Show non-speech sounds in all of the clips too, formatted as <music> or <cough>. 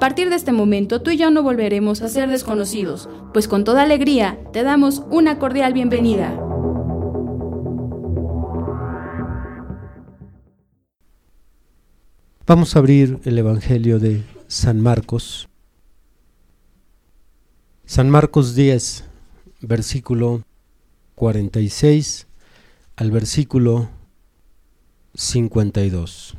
A partir de este momento tú y yo no volveremos a ser desconocidos, pues con toda alegría te damos una cordial bienvenida. Vamos a abrir el Evangelio de San Marcos. San Marcos 10, versículo 46 al versículo 52.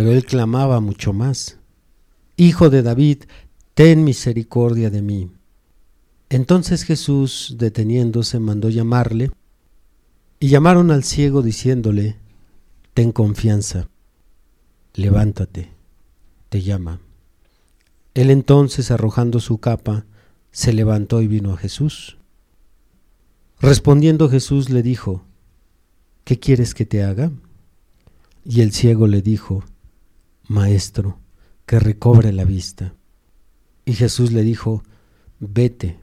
Pero él clamaba mucho más, Hijo de David, ten misericordia de mí. Entonces Jesús, deteniéndose, mandó llamarle, y llamaron al ciego diciéndole, Ten confianza, levántate, te llama. Él entonces, arrojando su capa, se levantó y vino a Jesús. Respondiendo Jesús le dijo, ¿qué quieres que te haga? Y el ciego le dijo, Maestro, que recobre la vista. Y Jesús le dijo, Vete,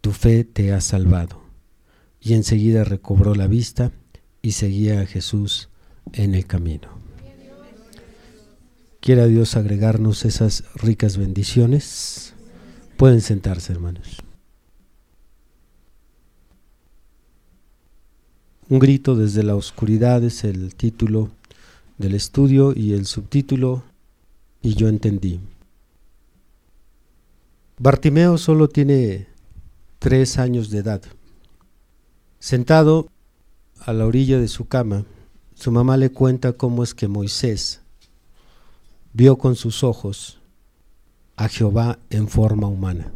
tu fe te ha salvado. Y enseguida recobró la vista y seguía a Jesús en el camino. Quiera Dios agregarnos esas ricas bendiciones. Pueden sentarse, hermanos. Un grito desde la oscuridad es el título del estudio y el subtítulo Y yo entendí. Bartimeo solo tiene tres años de edad. Sentado a la orilla de su cama, su mamá le cuenta cómo es que Moisés vio con sus ojos a Jehová en forma humana.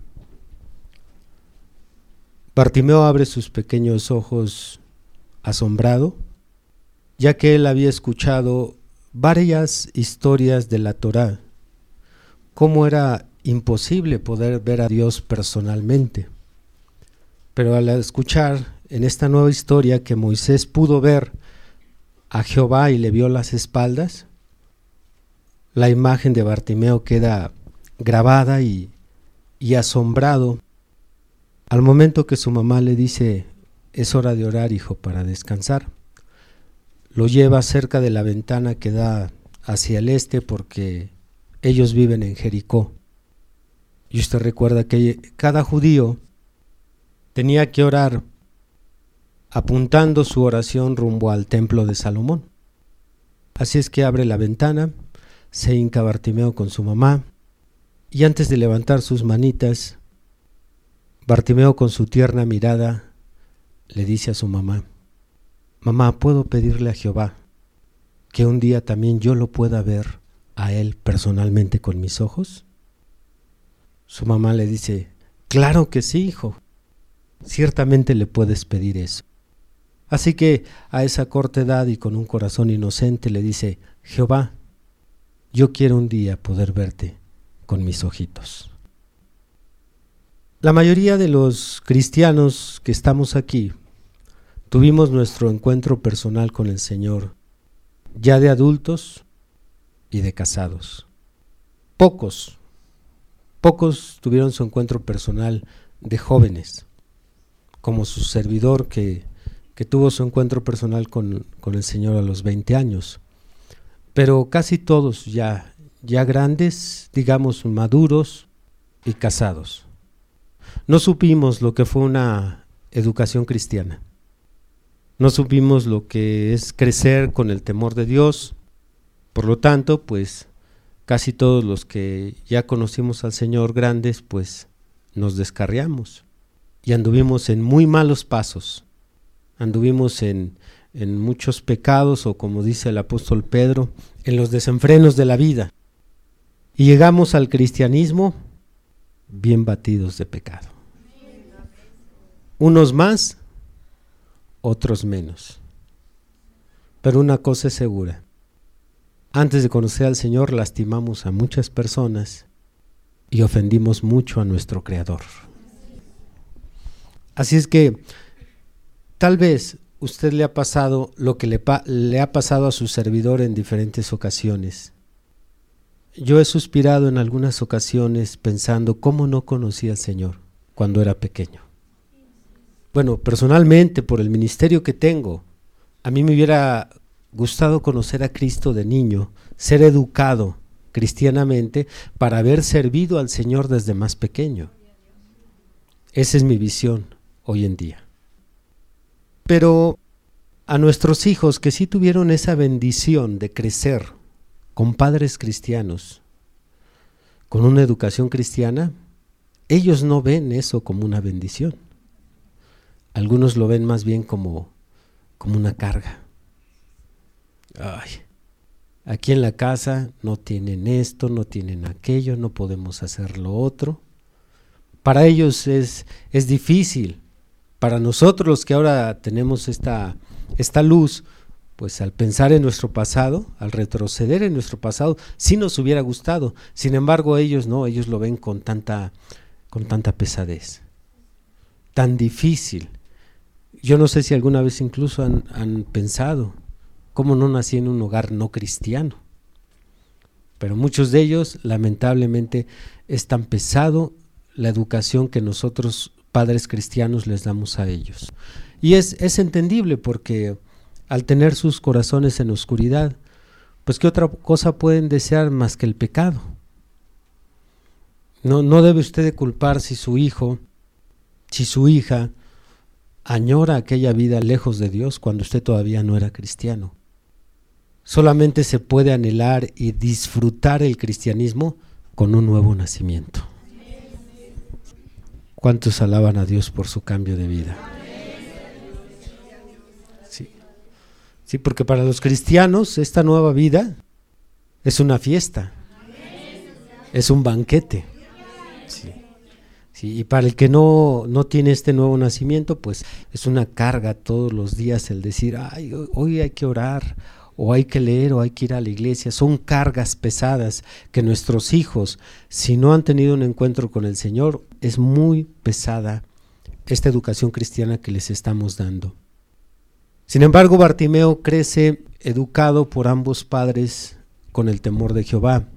Bartimeo abre sus pequeños ojos asombrado ya que él había escuchado varias historias de la Torá, cómo era imposible poder ver a Dios personalmente. Pero al escuchar en esta nueva historia que Moisés pudo ver a Jehová y le vio las espaldas, la imagen de Bartimeo queda grabada y, y asombrado al momento que su mamá le dice, es hora de orar, hijo, para descansar lo lleva cerca de la ventana que da hacia el este porque ellos viven en Jericó. Y usted recuerda que cada judío tenía que orar apuntando su oración rumbo al templo de Salomón. Así es que abre la ventana, se hinca Bartimeo con su mamá, y antes de levantar sus manitas, Bartimeo con su tierna mirada le dice a su mamá, Mamá, ¿puedo pedirle a Jehová que un día también yo lo pueda ver a él personalmente con mis ojos? Su mamá le dice, claro que sí, hijo. Ciertamente le puedes pedir eso. Así que a esa corta edad y con un corazón inocente le dice, Jehová, yo quiero un día poder verte con mis ojitos. La mayoría de los cristianos que estamos aquí Tuvimos nuestro encuentro personal con el Señor, ya de adultos y de casados. Pocos, pocos tuvieron su encuentro personal de jóvenes, como su servidor que, que tuvo su encuentro personal con, con, el Señor a los 20 años. Pero casi todos ya, ya grandes, digamos maduros y casados. no supimos lo que fue una educación cristiana. No supimos lo que es crecer con el temor de Dios. Por lo tanto, pues casi todos los que ya conocimos al Señor grandes, pues nos descarriamos y anduvimos en muy malos pasos. Anduvimos en, en muchos pecados o como dice el apóstol Pedro, en los desenfrenos de la vida. Y llegamos al cristianismo bien batidos de pecado. Unos más, otros menos. Pero una cosa es segura. Antes de conocer al Señor lastimamos a muchas personas y ofendimos mucho a nuestro Creador. Así es que tal vez usted le ha pasado lo que le, ha pasado a su servidor en diferentes ocasiones yo he suspirado en algunas ocasiones pensando cómo no conocí al Señor cuando era pequeño. Bueno, personalmente, por el ministerio que tengo, a mí me hubiera gustado conocer a Cristo de niño, ser educado cristianamente para haber servido al Señor desde más pequeño. Esa es mi visión hoy en día. Pero a nuestros hijos que sí tuvieron esa bendición de crecer con padres cristianos, con una educación cristiana, ellos no ven eso como una bendición. Algunos lo ven más bien como, como una carga. Ay, aquí en la casa no tienen esto, no tienen aquello, no podemos hacer lo otro. Para ellos es, es difícil. Para nosotros los que ahora tenemos esta, esta luz, pues al pensar en nuestro pasado, al retroceder en nuestro pasado, sí nos hubiera gustado. Sin embargo, ellos no, ellos lo ven con tanta, con tanta pesadez, tan difícil. Yo no sé si alguna vez incluso han, han pensado cómo no nací en un hogar no cristiano. Pero muchos de ellos, lamentablemente, es tan pesado la educación que nosotros, padres cristianos, les damos a ellos. Y es, es entendible porque al tener sus corazones en oscuridad, pues qué otra cosa pueden desear más que el pecado. No, no debe usted de culpar si su hijo, si su hija añora aquella vida lejos de Dios cuando usted todavía no era cristiano. Solamente se puede anhelar y disfrutar el cristianismo con un nuevo nacimiento. ¿Cuántos alaban a Dios por su cambio de vida? Sí, porque para los cristianos esta nueva vida es una fiesta, es un banquete. Y para el que no, no tiene este nuevo nacimiento, pues es una carga todos los días el decir, ay, hoy hay que orar, o hay que leer, o hay que ir a la iglesia. Son cargas pesadas que nuestros hijos, si no han tenido un encuentro con el Señor, es muy pesada esta educación cristiana que les estamos dando. Sin embargo, Bartimeo crece educado por ambos padres con el temor de Jehová,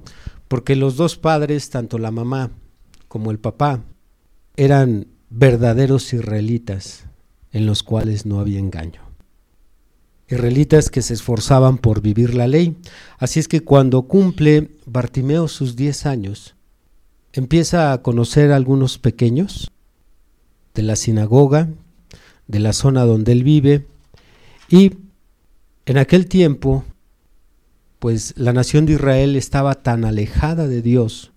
porque los dos padres, tanto la mamá como el papá, eran verdaderos israelitas en los cuales no había engaño. Israelitas que se esforzaban por vivir la ley. Así es que cuando cumple Bartimeo sus diez años, empieza a conocer a algunos pequeños de la sinagoga, de la zona donde él vive, y en aquel tiempo, pues la nación de Israel estaba tan alejada de Dios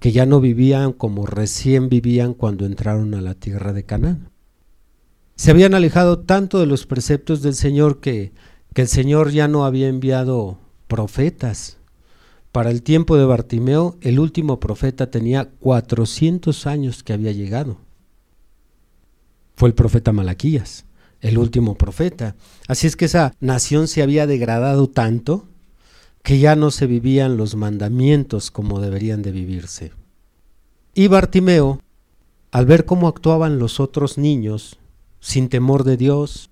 que ya no vivían como recién vivían cuando entraron a la tierra de Canaán. Se habían alejado tanto de los preceptos del Señor que, que el Señor ya no había enviado profetas. Para el tiempo de Bartimeo, el último profeta tenía 400 años que había llegado. Fue el profeta Malaquías el último profeta. Así es que esa nación se había degradado tanto que ya no se vivían los mandamientos como deberían de vivirse. Y Bartimeo, al ver cómo actuaban los otros niños, sin temor de Dios,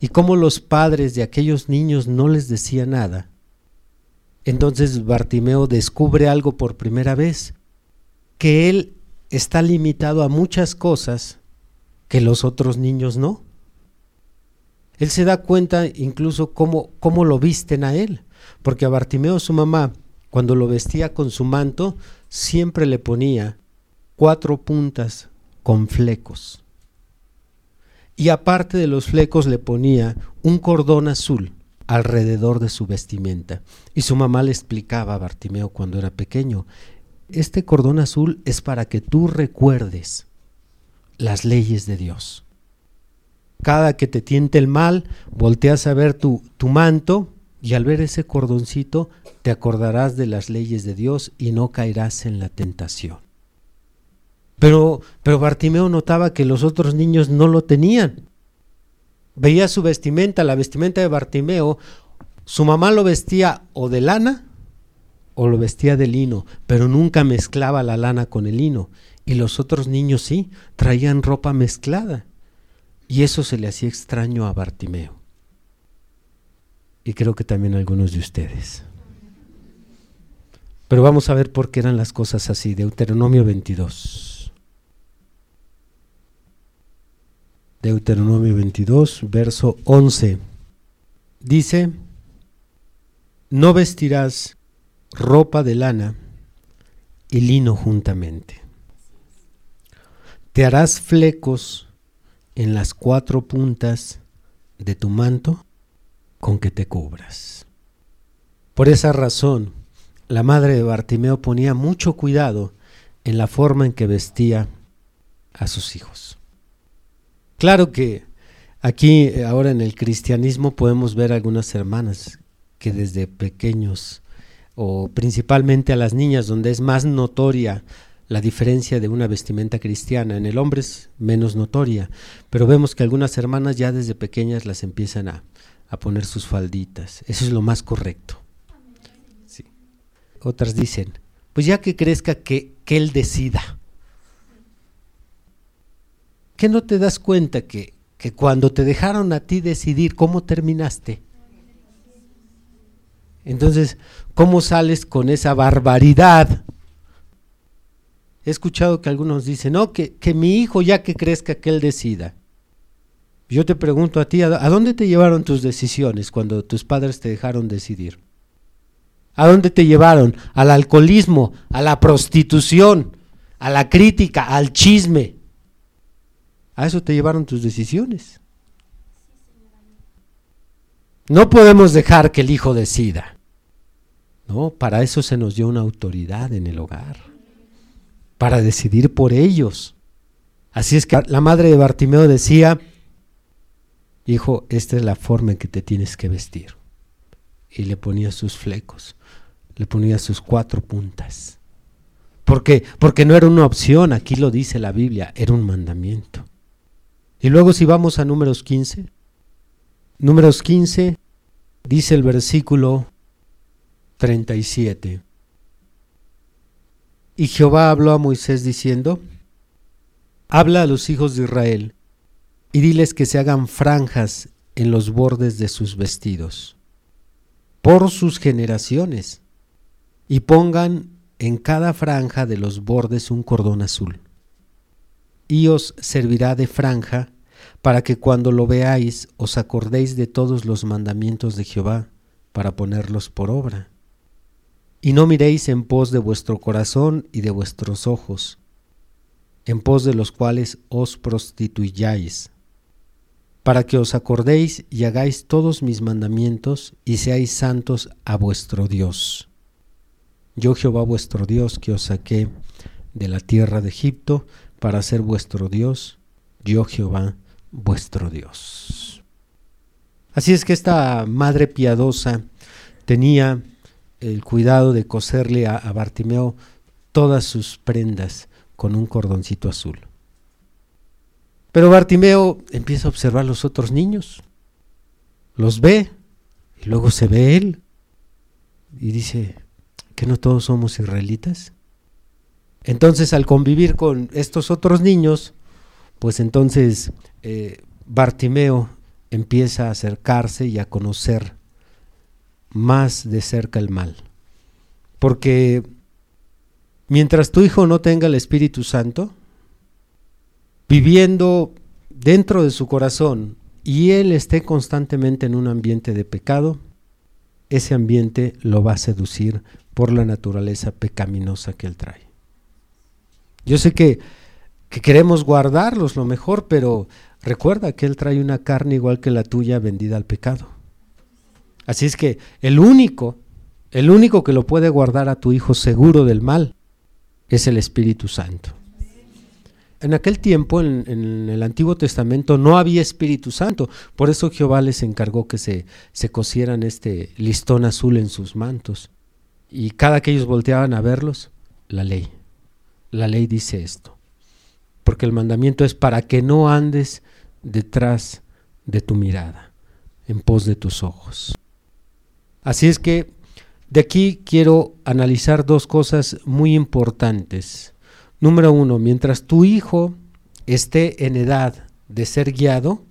y cómo los padres de aquellos niños no les decían nada, entonces Bartimeo descubre algo por primera vez, que él está limitado a muchas cosas que los otros niños no. Él se da cuenta incluso cómo, cómo lo visten a él, porque a Bartimeo su mamá, cuando lo vestía con su manto, siempre le ponía cuatro puntas con flecos. Y aparte de los flecos le ponía un cordón azul alrededor de su vestimenta. Y su mamá le explicaba a Bartimeo cuando era pequeño, este cordón azul es para que tú recuerdes las leyes de Dios. Cada que te tiente el mal, volteas a ver tu, tu manto y al ver ese cordoncito te acordarás de las leyes de Dios y no caerás en la tentación. Pero, pero Bartimeo notaba que los otros niños no lo tenían. Veía su vestimenta, la vestimenta de Bartimeo, su mamá lo vestía o de lana o lo vestía de lino, pero nunca mezclaba la lana con el lino. Y los otros niños sí, traían ropa mezclada. Y eso se le hacía extraño a Bartimeo. Y creo que también algunos de ustedes. Pero vamos a ver por qué eran las cosas así. Deuteronomio 22. Deuteronomio 22, verso 11. Dice, no vestirás ropa de lana y lino juntamente. Te harás flecos en las cuatro puntas de tu manto con que te cubras. Por esa razón, la madre de Bartimeo ponía mucho cuidado en la forma en que vestía a sus hijos. Claro que aquí ahora en el cristianismo podemos ver algunas hermanas que desde pequeños o principalmente a las niñas, donde es más notoria la diferencia de una vestimenta cristiana. En el hombre es menos notoria, pero vemos que algunas hermanas ya desde pequeñas las empiezan a, a poner sus falditas. Eso es lo más correcto. Sí. Otras dicen, pues ya que crezca que, que él decida. ¿Qué no te das cuenta que, que cuando te dejaron a ti decidir cómo terminaste? Entonces, ¿cómo sales con esa barbaridad? He escuchado que algunos dicen, no, que, que mi hijo ya que crezca, que él decida. Yo te pregunto a ti, ¿a dónde te llevaron tus decisiones cuando tus padres te dejaron decidir? ¿A dónde te llevaron? Al alcoholismo, a la prostitución, a la crítica, al chisme. A eso te llevaron tus decisiones. No podemos dejar que el hijo decida. No, para eso se nos dio una autoridad en el hogar, para decidir por ellos. Así es que la madre de Bartimeo decía, hijo, esta es la forma en que te tienes que vestir. Y le ponía sus flecos, le ponía sus cuatro puntas. ¿Por qué? Porque no era una opción, aquí lo dice la Biblia, era un mandamiento. Y luego si vamos a números 15, números 15, dice el versículo 37. Y Jehová habló a Moisés diciendo, Habla a los hijos de Israel y diles que se hagan franjas en los bordes de sus vestidos, por sus generaciones, y pongan en cada franja de los bordes un cordón azul. Y os servirá de franja para que cuando lo veáis os acordéis de todos los mandamientos de Jehová, para ponerlos por obra y no miréis en pos de vuestro corazón y de vuestros ojos, en pos de los cuales os prostituyáis, para que os acordéis y hagáis todos mis mandamientos y seáis santos a vuestro Dios. Yo Jehová vuestro Dios que os saqué de la tierra de Egipto para ser vuestro Dios, yo Jehová vuestro Dios. Así es que esta madre piadosa tenía el cuidado de coserle a, Bartimeo todas sus prendas con un cordoncito azul. Pero Bartimeo empieza a observar los otros niños, los ve y luego se ve él y dice, ¿que no todos somos israelitas? Entonces al convivir con estos otros niños, pues entonces eh, Bartimeo empieza a acercarse y a conocer más de cerca el mal. Porque mientras tu hijo no tenga el Espíritu Santo, viviendo dentro de su corazón y él esté constantemente en un ambiente de pecado, ese ambiente lo va a seducir por la naturaleza pecaminosa que él trae. Yo sé que, que queremos guardarlos lo mejor, pero recuerda que Él trae una carne igual que la tuya vendida al pecado. Así es que el único, el único que lo puede guardar a tu hijo seguro del mal es el Espíritu Santo. En aquel tiempo, en, el Antiguo Testamento, no había Espíritu Santo. Por eso Jehová les encargó que se, se cosieran este listón azul en sus mantos. Y cada que ellos volteaban a verlos, la ley. La ley dice esto. Porque el mandamiento es para que no andes detrás de tu mirada, en pos de tus ojos. Así es que de aquí quiero analizar dos cosas muy importantes. Número uno, mientras tu hijo esté en edad de ser guiado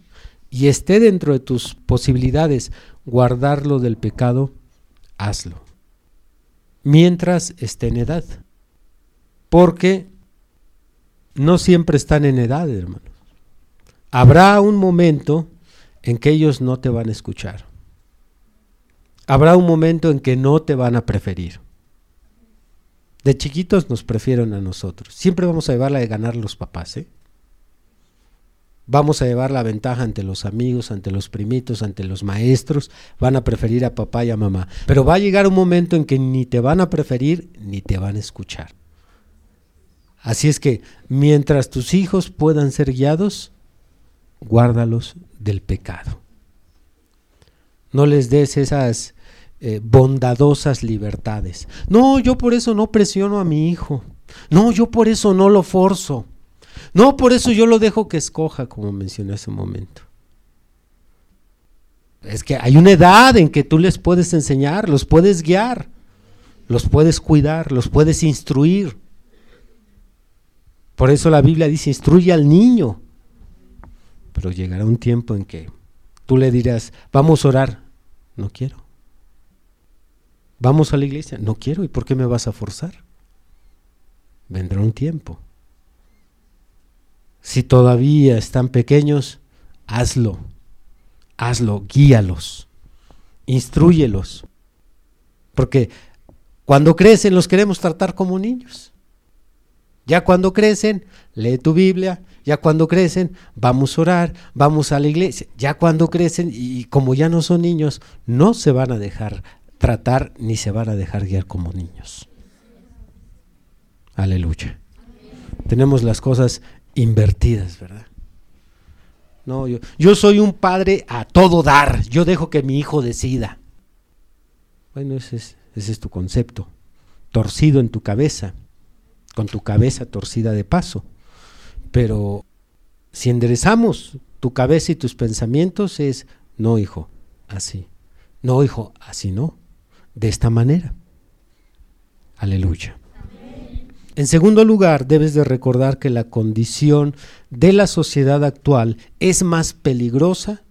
y esté dentro de tus posibilidades guardarlo del pecado, hazlo. Mientras esté en edad. Porque no siempre están en edad, hermanos. Habrá un momento en que ellos no te van a escuchar. Habrá un momento en que no te van a preferir. De chiquitos nos prefieren a nosotros. Siempre vamos a llevar la de ganar los papás, ¿eh? Vamos a llevar la ventaja ante los amigos, ante los primitos, ante los maestros. Van a preferir a papá y a mamá. Pero va a llegar un momento en que ni te van a preferir ni te van a escuchar. Así es que mientras tus hijos puedan ser guiados, guárdalos del pecado. No les des esas eh, bondadosas libertades. No, yo por eso no presiono a mi hijo. No, yo por eso no lo forzo. No, por eso yo lo dejo que escoja, como mencioné hace un momento. Es que hay una edad en que tú les puedes enseñar, los puedes guiar, los puedes cuidar, los puedes instruir. Por eso la Biblia dice, instruye al niño. Pero llegará un tiempo en que tú le dirás, vamos a orar. No quiero. Vamos a la iglesia. No quiero. ¿Y por qué me vas a forzar? Vendrá un tiempo. Si todavía están pequeños, hazlo. Hazlo, guíalos. Instruyelos. Porque cuando crecen los queremos tratar como niños. Ya cuando crecen, lee tu Biblia. Ya cuando crecen, vamos a orar, vamos a la iglesia. Ya cuando crecen, y como ya no son niños, no se van a dejar tratar ni se van a dejar guiar como niños. Aleluya. Tenemos las cosas invertidas, ¿verdad? No, yo, yo soy un padre a todo dar. Yo dejo que mi hijo decida. Bueno, ese es, ese es tu concepto. Torcido en tu cabeza. Con tu cabeza torcida de paso. Pero si enderezamos tu cabeza y tus pensamientos es, no hijo, así. No hijo, así no de esta manera. Aleluya. En segundo lugar, debes de recordar que la condición de la sociedad actual es más peligrosa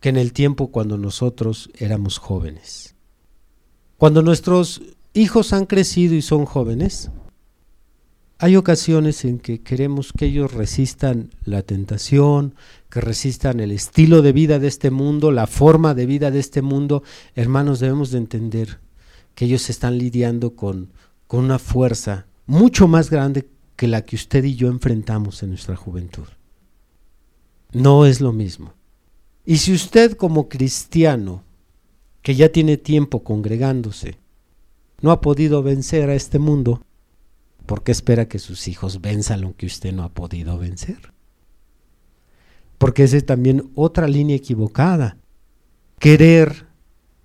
que en el tiempo cuando nosotros éramos jóvenes. Cuando nuestros hijos han crecido y son jóvenes, hay ocasiones en que queremos que ellos resistan la tentación, que resistan el estilo de vida de este mundo, la forma de vida de este mundo. Hermanos, debemos de entender que ellos están lidiando con, con una fuerza mucho más grande que la que usted y yo enfrentamos en nuestra juventud. No es lo mismo. Y si usted como cristiano, que ya tiene tiempo congregándose, no ha podido vencer a este mundo, ¿Por qué espera que sus hijos venzan lo que usted no ha podido vencer? Porque esa es también otra línea equivocada. Querer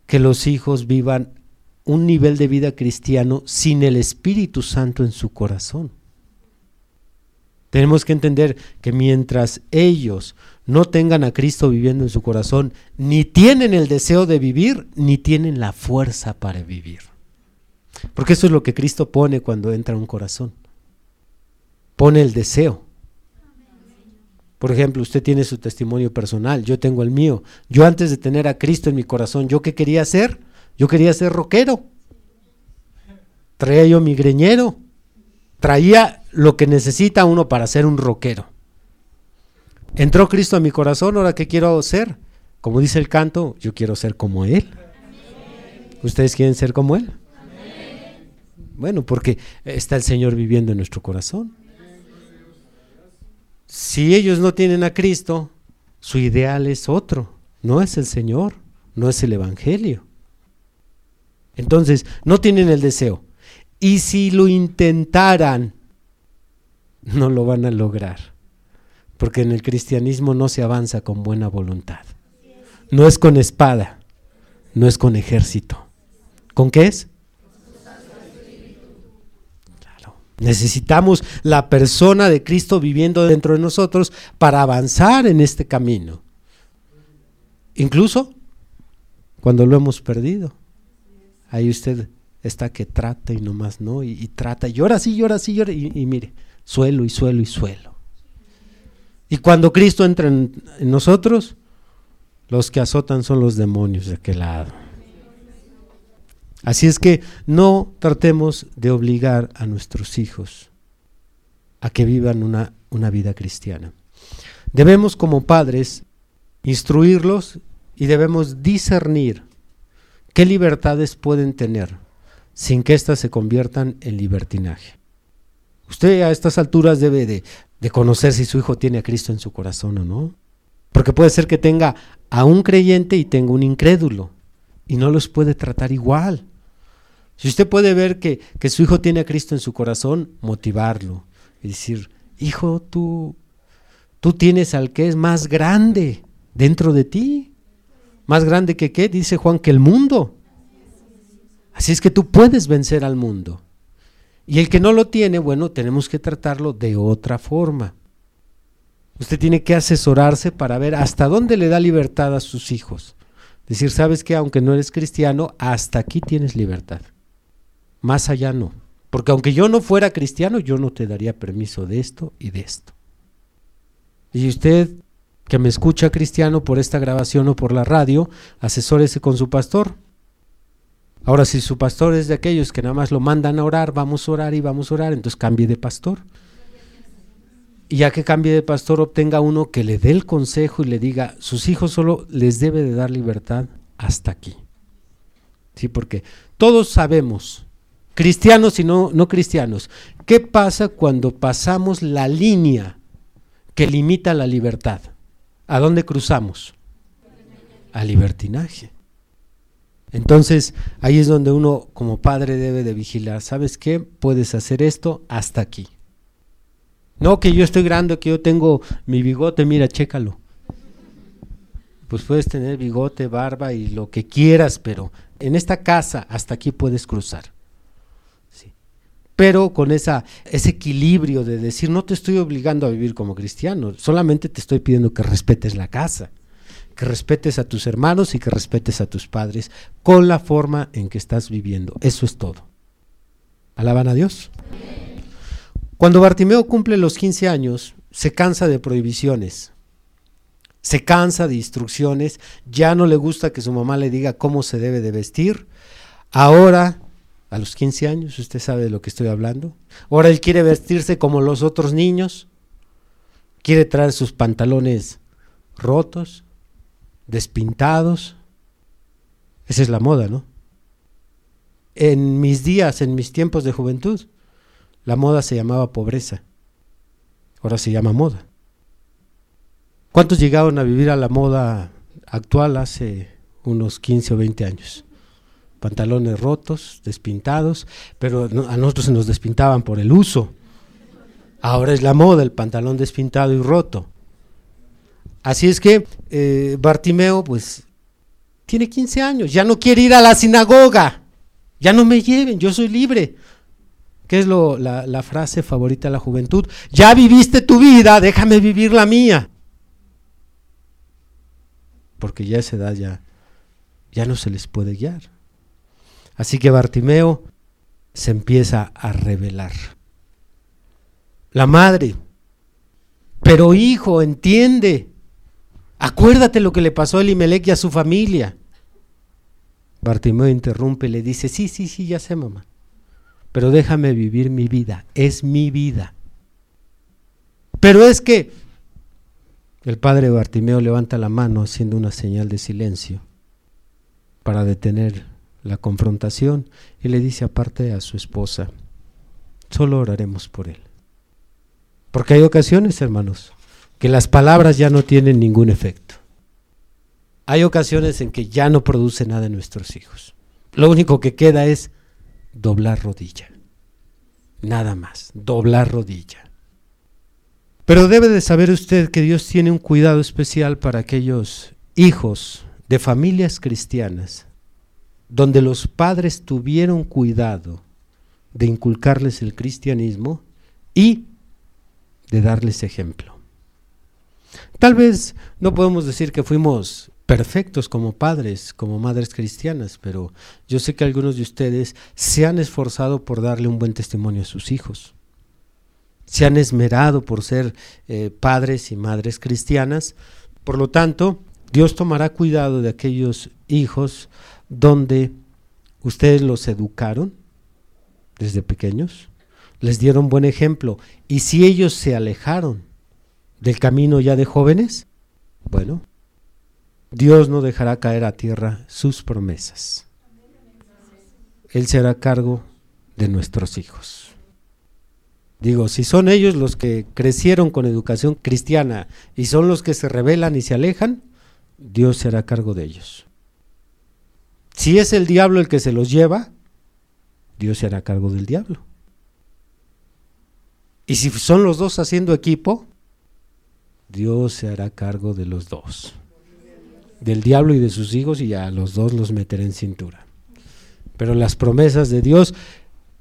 que los hijos vivan un nivel de vida cristiano sin el Espíritu Santo en su corazón. Tenemos que entender que mientras ellos no tengan a Cristo viviendo en su corazón, ni tienen el deseo de vivir, ni tienen la fuerza para vivir. Porque eso es lo que Cristo pone cuando entra a un corazón. Pone el deseo. Por ejemplo, usted tiene su testimonio personal, yo tengo el mío. Yo antes de tener a Cristo en mi corazón, ¿yo qué quería hacer? Yo quería ser rockero. Traía yo mi greñero. Traía lo que necesita uno para ser un rockero. Entró Cristo a mi corazón, ahora qué quiero ser? Como dice el canto, yo quiero ser como Él. ¿Ustedes quieren ser como Él? Bueno, porque está el Señor viviendo en nuestro corazón. si ellos no tienen a Cristo, su ideal es otro, no es el Señor, no es el Evangelio. Entonces, no tienen el deseo. Y si lo intentaran, no lo van a lograr. Porque en el cristianismo no se avanza con buena voluntad. No es con espada, no es con ejército. ¿Con qué es? Claro. Necesitamos la persona de Cristo viviendo dentro de nosotros para avanzar en este camino. Incluso cuando lo hemos perdido. Ahí usted está que trata y nomás no, y, trata, y llora sí, llora sí, llora, y, mire, suelo y suelo y suelo. Y cuando Cristo entra en, nosotros, los que azotan son los demonios de aquel lado. Así es que no tratemos de obligar a nuestros hijos a que vivan una, una vida cristiana. Debemos como padres instruirlos y debemos discernir qué libertades pueden tener sin que éstas se conviertan en libertinaje. Usted a estas alturas debe de, de, conocer si su hijo tiene a Cristo en su corazón o no. Porque puede ser que tenga a un creyente y tenga un incrédulo y no los puede tratar igual. Si usted puede ver que, que su hijo tiene a Cristo en su corazón, motivarlo y decir, hijo, tú, tú tienes al que es más grande dentro de ti. Más grande que qué, dice Juan, que el mundo. Así es que tú puedes vencer al mundo. Y el que no lo tiene, bueno, tenemos que tratarlo de otra forma. Usted tiene que asesorarse para ver hasta dónde le da libertad a sus hijos. Decir, sabes que aunque no eres cristiano, hasta aquí tienes libertad. Más allá no. Porque aunque yo no fuera cristiano, yo no te daría permiso de esto y de esto. Y usted que me escucha cristiano por esta grabación o por la radio, asesórese con su pastor. Ahora, si su pastor es de aquellos que nada más lo mandan a orar, vamos a orar y vamos a orar, entonces cambie de pastor. Y ya que cambie de pastor, obtenga uno que le dé el consejo y le diga, sus hijos solo les debe de dar libertad hasta aquí. Sí, porque todos sabemos, cristianos y no, no cristianos, ¿qué pasa cuando pasamos la línea que limita la libertad? ¿A dónde cruzamos? Al libertinaje. Entonces, ahí es donde uno como padre debe de vigilar. ¿Sabes qué? Puedes hacer esto hasta aquí. No que yo estoy grande, que yo tengo mi bigote, mira, chécalo. Pues puedes tener bigote, barba y lo que quieras, pero en esta casa hasta aquí puedes cruzar pero con esa, ese equilibrio de decir, no te estoy obligando a vivir como cristiano, solamente te estoy pidiendo que respetes la casa, que respetes a tus hermanos y que respetes a tus padres con la forma en que estás viviendo. Eso es todo. ¿Alaban a Dios? Cuando Bartimeo cumple los 15 años, se cansa de prohibiciones, se cansa de instrucciones, ya no le gusta que su mamá le diga cómo se debe de vestir, ahora a los 15 años, usted sabe de lo que estoy hablando. Ahora él quiere vestirse como los otros niños, quiere traer sus pantalones rotos, despintados. Esa es la moda, ¿no? En mis días, en mis tiempos de juventud, la moda se llamaba pobreza. Ahora se llama moda. ¿Cuántos llegaron a vivir a la moda actual hace unos 15 o 20 años? Pantalones rotos, despintados, pero a nosotros se nos despintaban por el uso. Ahora es la moda el pantalón despintado y roto. Así es que eh, Bartimeo, pues, tiene 15 años, ya no quiere ir a la sinagoga, ya no me lleven, yo soy libre. ¿Qué es lo, la, frase favorita de la juventud? Ya viviste tu vida, déjame vivir la mía. Porque ya a esa edad ya, ya no se les puede guiar. Así que Bartimeo se empieza a revelar. La madre, pero hijo, entiende, acuérdate lo que le pasó a Elimelech y a su familia. Bartimeo interrumpe y le dice, sí, sí, sí, ya sé mamá, pero déjame vivir mi vida, es mi vida. Pero es que el padre Bartimeo levanta la mano haciendo una señal de silencio para detener la confrontación y le dice aparte a su esposa, solo oraremos por él. Porque hay ocasiones, hermanos, que las palabras ya no tienen ningún efecto. Hay ocasiones en que ya no produce nada en nuestros hijos. Lo único que queda es doblar rodilla. Nada más, doblar rodilla. Pero debe de saber usted que Dios tiene un cuidado especial para aquellos hijos de familias cristianas donde los padres tuvieron cuidado de inculcarles el cristianismo y de darles ejemplo. Tal vez no podemos decir que fuimos perfectos como padres, como madres cristianas, pero yo sé que algunos de ustedes se han esforzado por darle un buen testimonio a sus hijos. Se han esmerado por ser eh, padres y madres cristianas. Por lo tanto, Dios tomará cuidado de aquellos hijos donde ustedes los educaron desde pequeños, les dieron buen ejemplo. Y si ellos se alejaron del camino ya de jóvenes, bueno, Dios no dejará caer a tierra sus promesas. Él será cargo de nuestros hijos. Digo, si son ellos los que crecieron con educación cristiana y son los que se rebelan y se alejan, Dios será cargo de ellos. Si es el diablo el que se los lleva, Dios se hará cargo del diablo. Y si son los dos haciendo equipo, Dios se hará cargo de los dos. Del diablo y de sus hijos y a los dos los meterá en cintura. Pero las promesas de Dios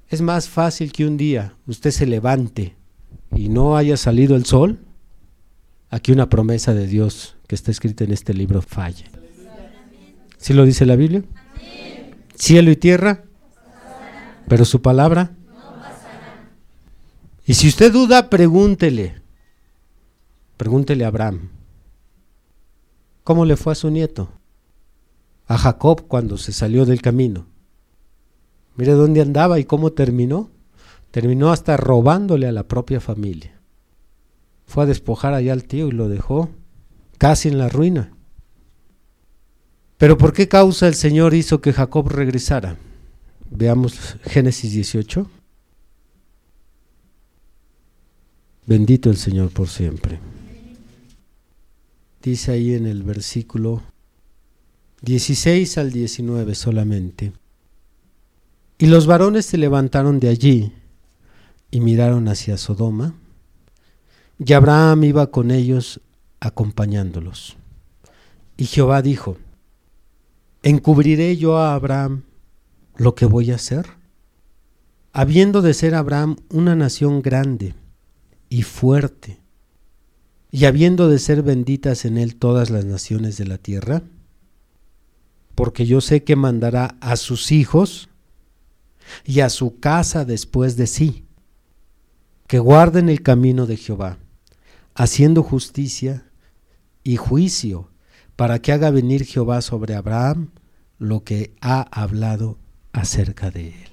es más fácil que un día usted se levante y no haya salido el sol, aquí una promesa de Dios que está escrita en este libro falle. ¿Sí lo dice la Biblia? Cielo y tierra pero su palabra Y si usted duda, pregúntele. Pregúntele a Abraham. ¿Cómo le fue a su nieto? A Jacob cuando se salió del camino. Mire dónde andaba y cómo terminó. Terminó hasta robándole a la propia familia. Fue a despojar allá al tío y lo dejó casi en la ruina. Pero ¿por qué causa el Señor hizo que Jacob regresara? Veamos Génesis 18. Bendito el Señor por siempre. Dice ahí en el versículo 16 al 19 solamente. Y los varones se levantaron de allí y miraron hacia Sodoma, y Abraham iba con ellos acompañándolos. Y Jehová dijo, ¿encubriré yo a Abraham lo que voy a hacer? Habiendo de ser Abraham una nación grande y fuerte, y habiendo de ser benditas en él todas las naciones de la tierra, porque yo sé que mandará a sus hijos y a su casa después de sí, que guarden el camino de Jehová, haciendo justicia y juicio, para que haga venir Jehová sobre Abraham lo que ha hablado acerca de él.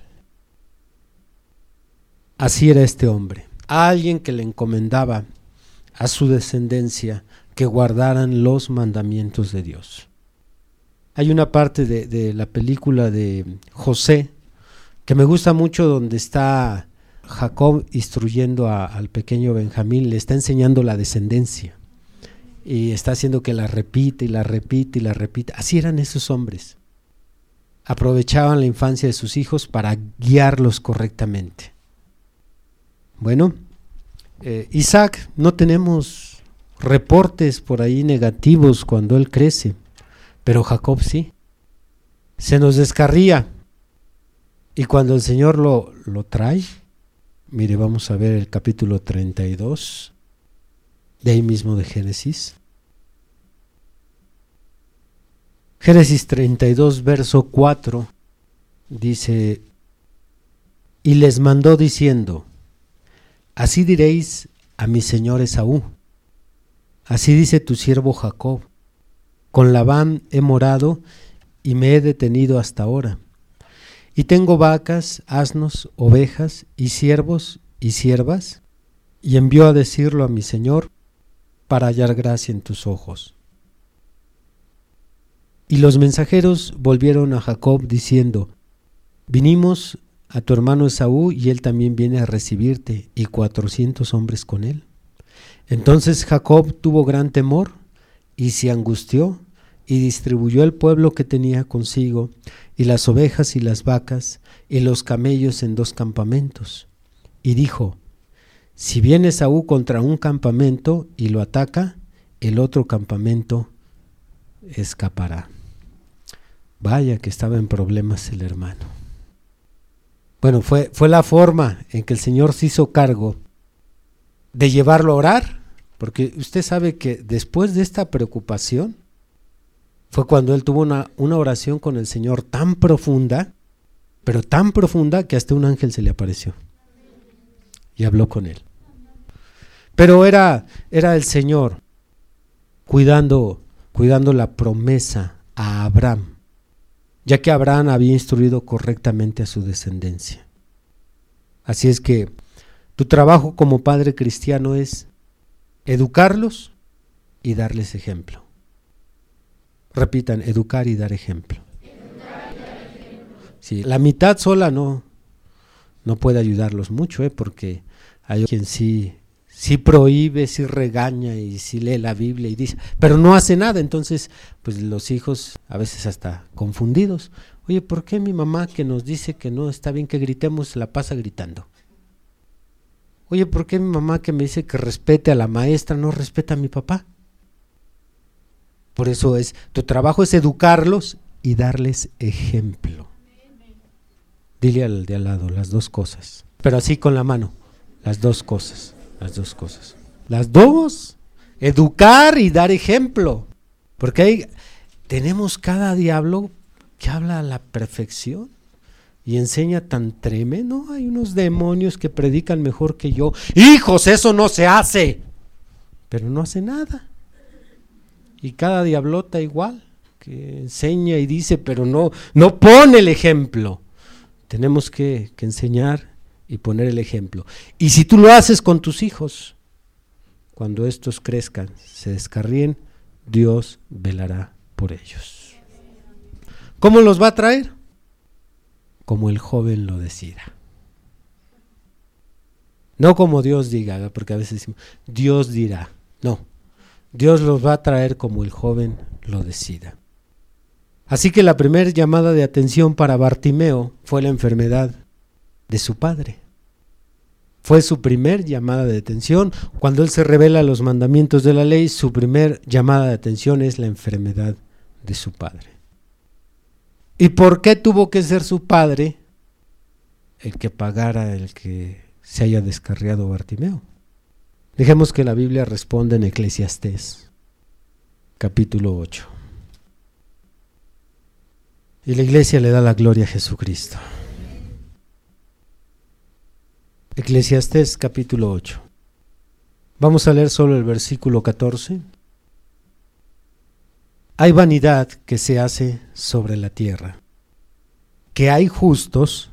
Así era este hombre, alguien que le encomendaba a su descendencia que guardaran los mandamientos de Dios. Hay una parte de, la película de José que me gusta mucho donde está Jacob instruyendo al pequeño Benjamín, le está enseñando la descendencia y está haciendo que la repite y la repite y la repite. Así eran esos hombres aprovechaban la infancia de sus hijos para guiarlos correctamente. Bueno, eh, Isaac, no tenemos reportes por ahí negativos cuando él crece, pero Jacob sí. Se nos descarría. Y cuando el Señor lo, lo trae, mire, vamos a ver el capítulo 32, de ahí mismo de Génesis. Génesis 32, verso 4, dice, y les mandó diciendo, así diréis a mi señor Esaú, así dice tu siervo Jacob, con Labán he morado y me he detenido hasta ahora, y tengo vacas, asnos, ovejas y siervos y siervas, y envió a decirlo a mi señor para hallar gracia en tus ojos. Y los mensajeros volvieron a Jacob diciendo, vinimos a tu hermano Esaú y él también viene a recibirte y cuatrocientos hombres con él. Entonces Jacob tuvo gran temor y se angustió y distribuyó el pueblo que tenía consigo y las ovejas y las vacas y los camellos en dos campamentos. Y dijo, si viene Saúl contra un campamento y lo ataca, el otro campamento escapará. Vaya que estaba en problemas el hermano. Bueno, fue, fue la forma en que el Señor se hizo cargo de llevarlo a orar, porque usted sabe que después de esta preocupación fue cuando él tuvo una, una oración con el Señor tan profunda, pero tan profunda que hasta un ángel se le apareció y habló con él. Pero era, era el Señor cuidando, cuidando la promesa a Abraham, ya que Abraham había instruido correctamente a su descendencia. Así es que tu trabajo como padre cristiano es educarlos y darles ejemplo. Repitan, educar y dar ejemplo. Sí, la mitad sola no, no puede ayudarlos mucho, ¿eh? porque hay quien sí sí prohíbe, sí regaña y sí lee la Biblia y dice, pero no hace nada. Entonces, pues los hijos a veces hasta confundidos. Oye, ¿por qué mi mamá que nos dice que no está bien que gritemos la pasa gritando? Oye, ¿por qué mi mamá que me dice que respete a la maestra no respeta a mi papá? Por eso es, tu trabajo es educarlos y darles ejemplo. Dile al de al lado las dos cosas, pero así con la mano, las dos cosas. Las dos cosas. Las dos. Educar y dar ejemplo. Porque hay, tenemos cada diablo que habla a la perfección y enseña tan tremendo. Hay unos demonios que predican mejor que yo. Hijos, eso no se hace. Pero no hace nada. Y cada diablota igual, que enseña y dice, pero no, no pone el ejemplo. Tenemos que, que enseñar y poner el ejemplo. Y si tú lo haces con tus hijos, cuando estos crezcan, se descarríen, Dios velará por ellos. ¿Cómo los va a traer? Como el joven lo decida. No como Dios diga, porque a veces decimos, Dios dirá. No, Dios los va a traer como el joven lo decida. Así que la primera llamada de atención para Bartimeo fue la enfermedad de su padre. Fue su primer llamada de atención. Cuando él se revela los mandamientos de la ley, su primer llamada de atención es la enfermedad de su padre. ¿Y por qué tuvo que ser su padre el que pagara el que se haya descarriado Bartimeo? Dejemos que la Biblia responda en Eclesiastés, capítulo 8. Y la iglesia le da la gloria a Jesucristo. Eclesiastés capítulo 8. Vamos a leer solo el versículo 14. Hay vanidad que se hace sobre la tierra, que hay justos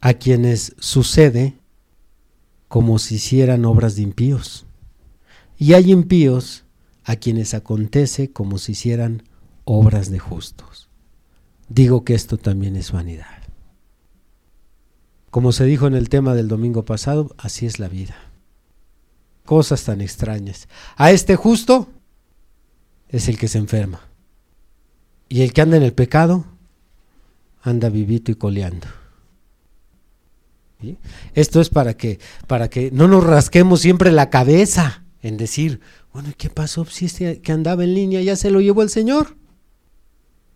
a quienes sucede como si hicieran obras de impíos, y hay impíos a quienes acontece como si hicieran obras de justos. Digo que esto también es vanidad. Como se dijo en el tema del domingo pasado, así es la vida. Cosas tan extrañas. A este justo es el que se enferma. Y el que anda en el pecado anda vivito y coleando. Esto es para que, para que no nos rasquemos siempre la cabeza en decir, bueno, ¿qué pasó si este que andaba en línea ya se lo llevó el Señor?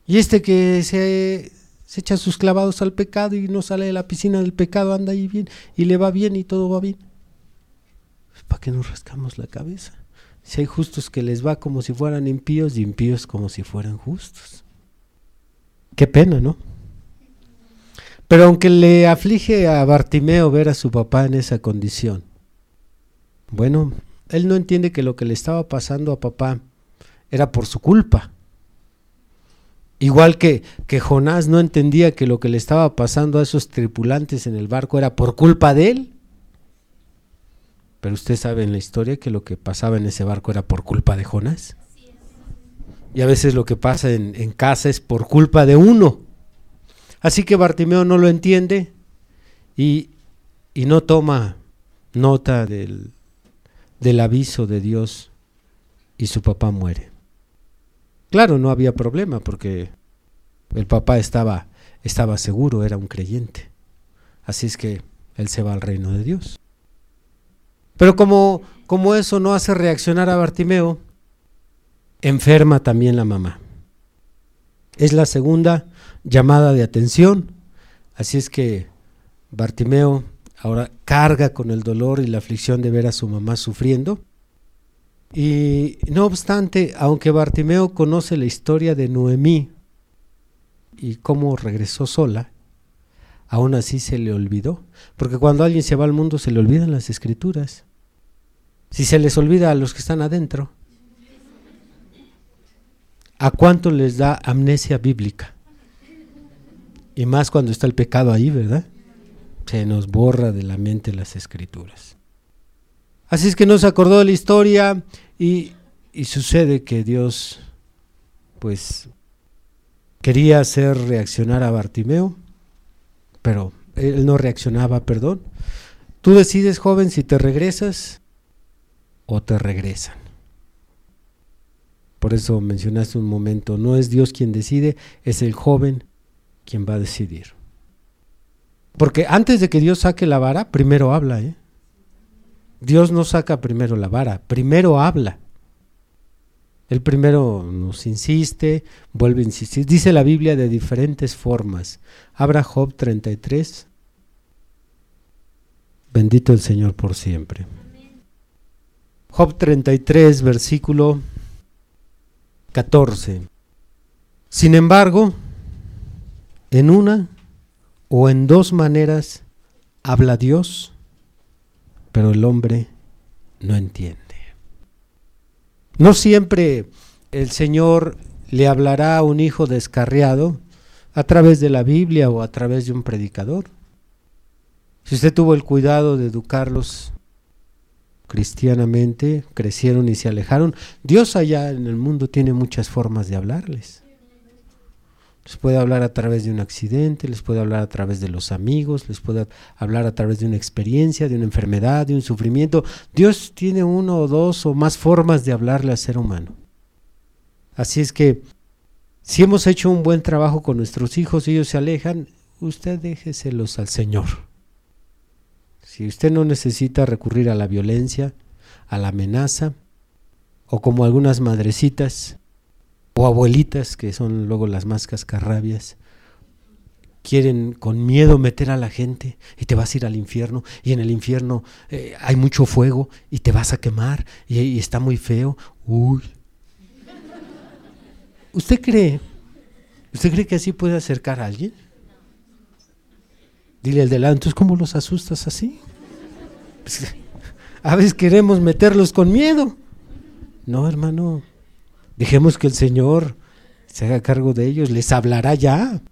Y este que se se echa sus clavados al pecado y no sale de la piscina del pecado, anda ahí bien y le va bien y todo va bien. ¿Para qué nos rascamos la cabeza? Si hay justos que les va como si fueran impíos y impíos como si fueran justos. Qué pena, ¿no? Pero aunque le aflige a Bartimeo ver a su papá en esa condición, bueno, él no entiende que lo que le estaba pasando a papá era por su culpa. Igual que, que Jonás no entendía que lo que le estaba pasando a esos tripulantes en el barco era por culpa de él. Pero usted sabe en la historia que lo que pasaba en ese barco era por culpa de Jonás. Y a veces lo que pasa en, en casa es por culpa de uno. Así que Bartimeo no lo entiende y, y no toma nota del, del aviso de Dios y su papá muere. Claro, no había problema porque el papá estaba, estaba seguro, era un creyente. Así es que él se va al reino de Dios. Pero como, como eso no hace reaccionar a Bartimeo, enferma también la mamá. Es la segunda llamada de atención. Así es que Bartimeo ahora carga con el dolor y la aflicción de ver a su mamá sufriendo. Y no obstante, aunque Bartimeo conoce la historia de Noemí y cómo regresó sola, aún así se le olvidó. Porque cuando alguien se va al mundo se le olvidan las escrituras. Si se les olvida a los que están adentro, ¿a cuánto les da amnesia bíblica? Y más cuando está el pecado ahí, ¿verdad? Se nos borra de la mente las escrituras. Así es que no se acordó de la historia y, y sucede que Dios, pues, quería hacer reaccionar a Bartimeo, pero él no reaccionaba, perdón. Tú decides, joven, si te regresas o te regresan. Por eso mencionaste un momento, no es Dios quien decide, es el joven quien va a decidir. Porque antes de que Dios saque la vara, primero habla, ¿eh? Dios no saca primero la vara, primero habla. El primero nos insiste, vuelve a insistir. Dice la Biblia de diferentes formas. Abra Job 33. Bendito el Señor por siempre. Job 33, versículo 14. Sin embargo, en una o en dos maneras habla Dios pero el hombre no entiende. No siempre el Señor le hablará a un hijo descarriado a través de la Biblia o a través de un predicador. Si usted tuvo el cuidado de educarlos cristianamente, crecieron y se alejaron, Dios allá en el mundo tiene muchas formas de hablarles. Les puede hablar a través de un accidente, les puede hablar a través de los amigos, les puede hablar a través de una experiencia, de una enfermedad, de un sufrimiento. Dios tiene uno o dos o más formas de hablarle al ser humano. Así es que si hemos hecho un buen trabajo con nuestros hijos y ellos se alejan, usted déjeselos al Señor. Si usted no necesita recurrir a la violencia, a la amenaza, o como algunas madrecitas, o abuelitas, que son luego las más cascarrabias, quieren con miedo meter a la gente y te vas a ir al infierno y en el infierno eh, hay mucho fuego y te vas a quemar y, está muy feo. Uy. ¿Usted cree? ¿Usted cree que así puede acercar a alguien? Dile al delante, entonces ¿cómo los asustas así? Pues, a veces queremos meterlos con miedo. No, hermano, Dejemos que el Señor se haga cargo de ellos, les hablará ya.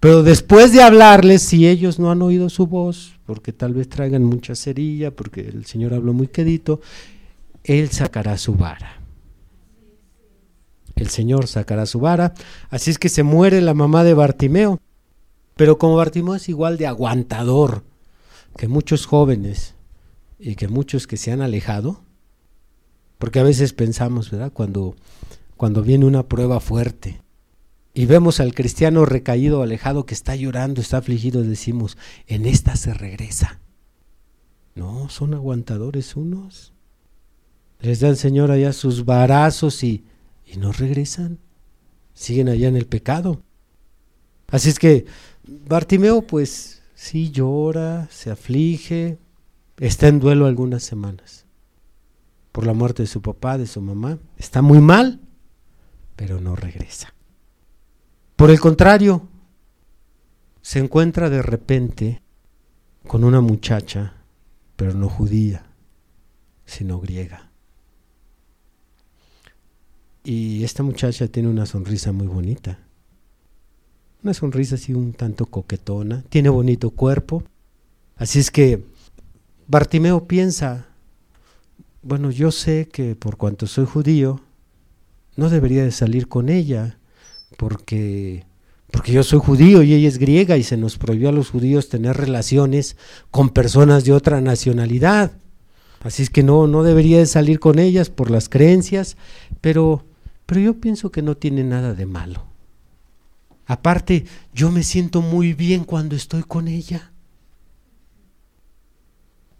Pero después de hablarles, si ellos no han oído su voz, porque tal vez traigan mucha cerilla, porque el Señor habló muy quedito, Él sacará su vara. El Señor sacará su vara. Así es que se muere la mamá de Bartimeo. Pero como Bartimeo es igual de aguantador que muchos jóvenes y que muchos que se han alejado, porque a veces pensamos, ¿verdad? Cuando, cuando viene una prueba fuerte y vemos al cristiano recaído, alejado, que está llorando, está afligido, decimos, en esta se regresa. No, son aguantadores unos. Les da el Señor allá sus varazos y, y no regresan. Siguen allá en el pecado. Así es que Bartimeo pues sí llora, se aflige, está en duelo algunas semanas por la muerte de su papá, de su mamá. Está muy mal, pero no regresa. Por el contrario, se encuentra de repente con una muchacha, pero no judía, sino griega. Y esta muchacha tiene una sonrisa muy bonita. Una sonrisa así un tanto coquetona, tiene bonito cuerpo. Así es que Bartimeo piensa, bueno, yo sé que por cuanto soy judío, no debería de salir con ella, porque, porque yo soy judío y ella es griega y se nos prohibió a los judíos tener relaciones con personas de otra nacionalidad. Así es que no, no debería de salir con ellas por las creencias, pero, pero yo pienso que no tiene nada de malo. Aparte, yo me siento muy bien cuando estoy con ella.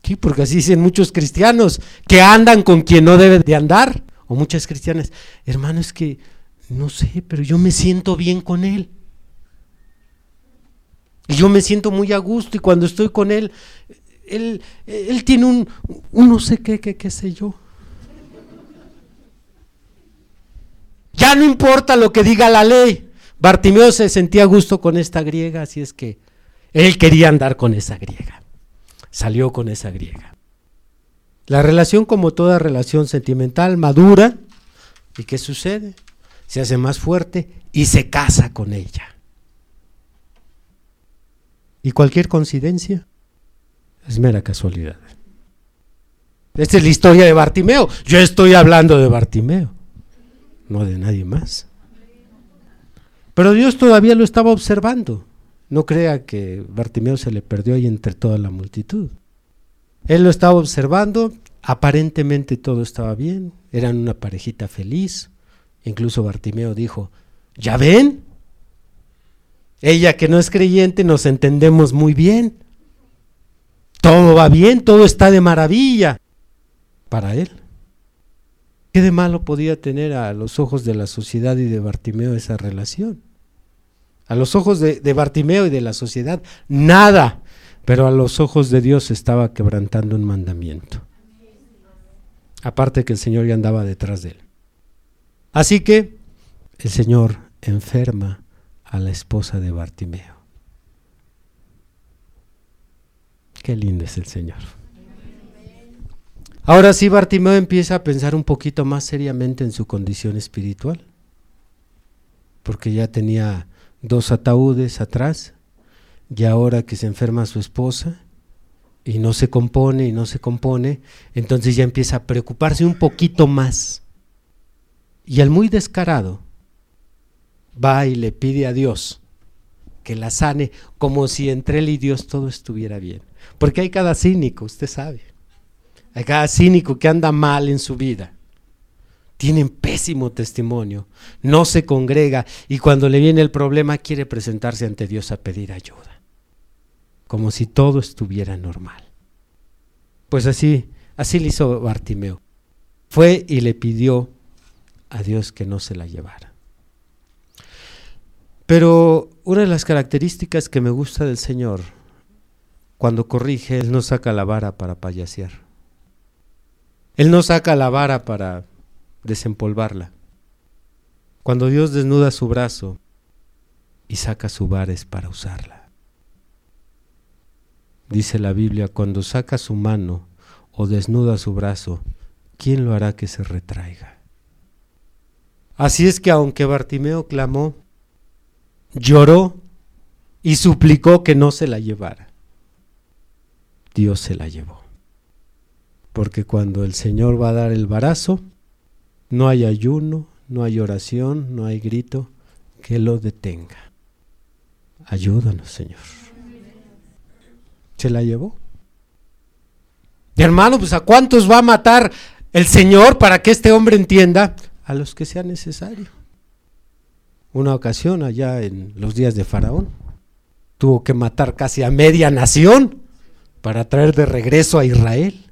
Sí, porque así dicen muchos cristianos que andan con quien no debe de andar. O muchas cristianas, hermano, es que no sé, pero yo me siento bien con él. Y yo me siento muy a gusto y cuando estoy con él, él, él tiene un, un no sé qué, qué, qué sé yo. Ya no importa lo que diga la ley. Bartimeo se sentía a gusto con esta griega, así es que él quería andar con esa griega. Salió con esa griega. La relación, como toda relación sentimental, madura. ¿Y qué sucede? Se hace más fuerte y se casa con ella. Y cualquier coincidencia es mera casualidad. Esta es la historia de Bartimeo. Yo estoy hablando de Bartimeo, no de nadie más. Pero Dios todavía lo estaba observando. No crea que Bartimeo se le perdió ahí entre toda la multitud. Él lo estaba observando, aparentemente todo estaba bien, eran una parejita feliz. Incluso Bartimeo dijo, ¿ya ven? Ella que no es creyente nos entendemos muy bien. Todo va bien, todo está de maravilla para él. ¿Qué de malo podía tener a los ojos de la sociedad y de Bartimeo esa relación? A los ojos de, Bartimeo y de la sociedad, nada. Pero a los ojos de Dios estaba quebrantando un mandamiento. Aparte que el Señor ya andaba detrás de él. Así que el Señor enferma a la esposa de Bartimeo. Qué lindo es el Señor. Ahora sí, Bartimeo empieza a pensar un poquito más seriamente en su condición espiritual, porque ya tenía dos ataúdes atrás, y ahora que se enferma su esposa y no se compone y no se compone, entonces ya empieza a preocuparse un poquito más. Y el muy descarado va y le pide a Dios que la sane como si entre él y Dios todo estuviera bien. Porque hay cada cínico, usted sabe. Hay cada cínico que anda mal en su vida. Tienen pésimo testimonio, no se congrega y cuando le viene el problema quiere presentarse ante Dios a pedir ayuda, como si todo estuviera normal. Pues así, así le hizo Bartimeo. Fue y le pidió a Dios que no se la llevara. Pero una de las características que me gusta del Señor, cuando corrige, Él no saca la vara para payasear. Él no saca la vara para desempolvarla. Cuando Dios desnuda su brazo y saca su vara es para usarla. Dice la Biblia, cuando saca su mano o desnuda su brazo, ¿quién lo hará que se retraiga? Así es que aunque Bartimeo clamó, lloró y suplicó que no se la llevara, Dios se la llevó porque cuando el Señor va a dar el barazo, no hay ayuno, no hay oración, no hay grito que lo detenga. Ayúdanos, Señor. Se la llevó. Y hermano, pues a cuántos va a matar el Señor para que este hombre entienda? A los que sea necesario. Una ocasión allá en los días de Faraón, tuvo que matar casi a media nación para traer de regreso a Israel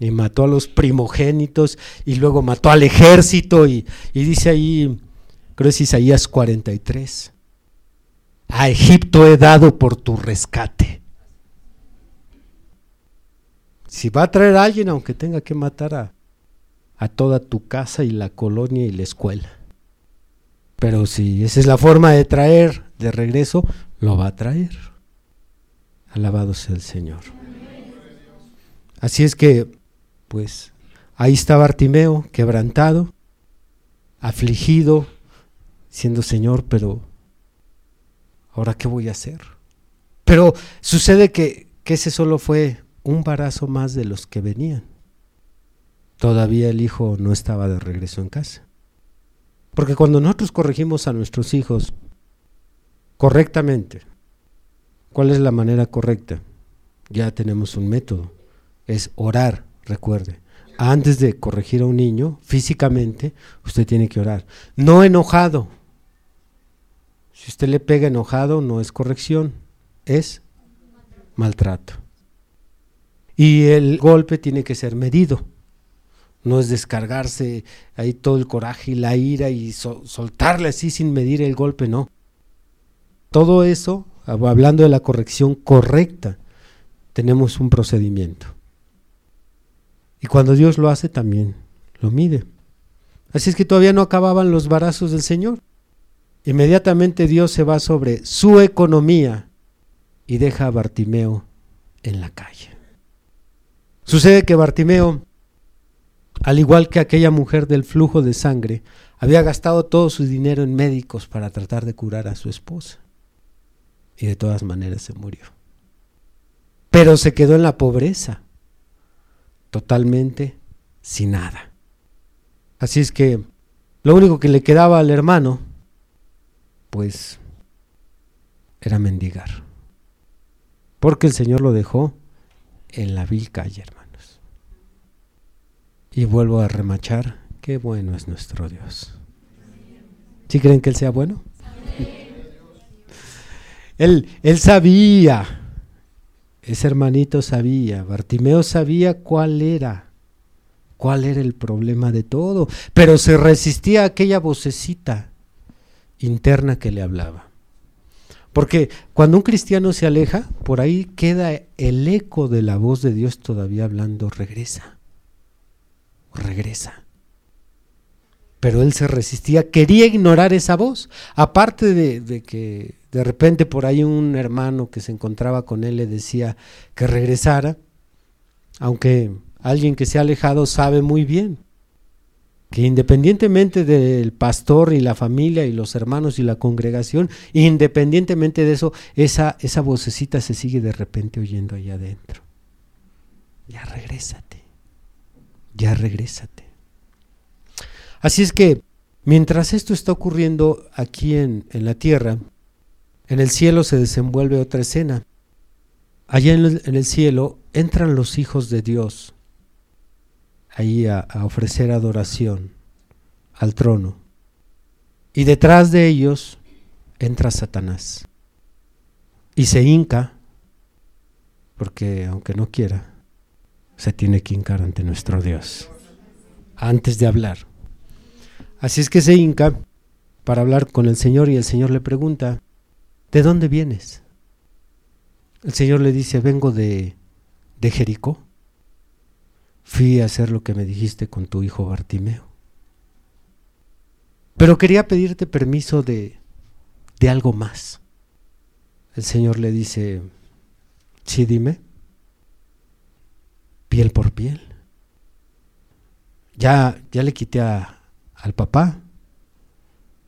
y mató a los primogénitos y luego mató al ejército y, dice ahí, creo es Isaías 43, a Egipto he dado por tu rescate. Si va a traer a alguien, aunque tenga que matar a, a toda tu casa y la colonia y la escuela. Pero si esa es la forma de traer de regreso, lo va a traer. Alabado sea el Señor. Así es que pues ahí está Bartimeo, quebrantado, afligido, siendo Señor, pero ahora qué voy a hacer. Pero sucede que, que ese solo fue un barazo más de los que venían. Todavía el hijo no estaba de regreso en casa. Porque cuando nosotros corregimos a nuestros hijos correctamente, ¿cuál es la manera correcta? Ya tenemos un método es orar, recuerde. Antes de corregir a un niño físicamente, usted tiene que orar. No enojado. Si usted le pega enojado, no es corrección, es maltrato. Y el golpe tiene que ser medido. No es descargarse ahí todo el coraje y la ira y soltarle así sin medir el golpe, no. Todo eso, hablando de la corrección correcta, tenemos un procedimiento. Y cuando Dios lo hace también lo mide. Así es que todavía no acababan los barazos del Señor. Inmediatamente Dios se va sobre su economía y deja a Bartimeo en la calle. Sucede que Bartimeo, al igual que aquella mujer del flujo de sangre, había gastado todo su dinero en médicos para tratar de curar a su esposa. Y de todas maneras se murió. Pero se quedó en la pobreza, totalmente sin nada. Así es que lo único que le quedaba al hermano, pues, era mendigar. Porque el Señor lo dejó en la vil calle, hermanos. Y vuelvo a remachar, qué bueno es nuestro Dios. ¿Sí creen que Él sea bueno? Él, él sabía, ese hermanito sabía, Bartimeo sabía cuál era, cuál era el problema de todo, pero se resistía a aquella vocecita interna que le hablaba. Porque cuando un cristiano se aleja, por ahí queda el eco de la voz de Dios todavía hablando, regresa, regresa pero él se resistía, quería ignorar esa voz, aparte de, que de repente por ahí un hermano que se encontraba con él le decía que regresara, aunque alguien que se ha alejado sabe muy bien que independientemente del pastor y la familia y los hermanos y la congregación, independientemente de eso, esa, esa vocecita se sigue de repente oyendo allá adentro. Ya regrésate, ya regrésate. Así es que mientras esto está ocurriendo aquí en, la tierra, en el cielo se desenvuelve otra escena. Allá en el, cielo entran los hijos de Dios ahí a, a ofrecer adoración al trono. Y detrás de ellos entra Satanás. Y se hinca, porque aunque no quiera, se tiene que hincar ante nuestro Dios antes de hablar. Así es que se hinca para hablar con el Señor y el Señor le pregunta, ¿de dónde vienes? El Señor le dice, vengo de, de Jericó. Fui a hacer lo que me dijiste con tu hijo Bartimeo. Pero quería pedirte permiso de, de algo más. El Señor le dice, sí, dime, piel por piel. Ya, ya le quité a, al papá,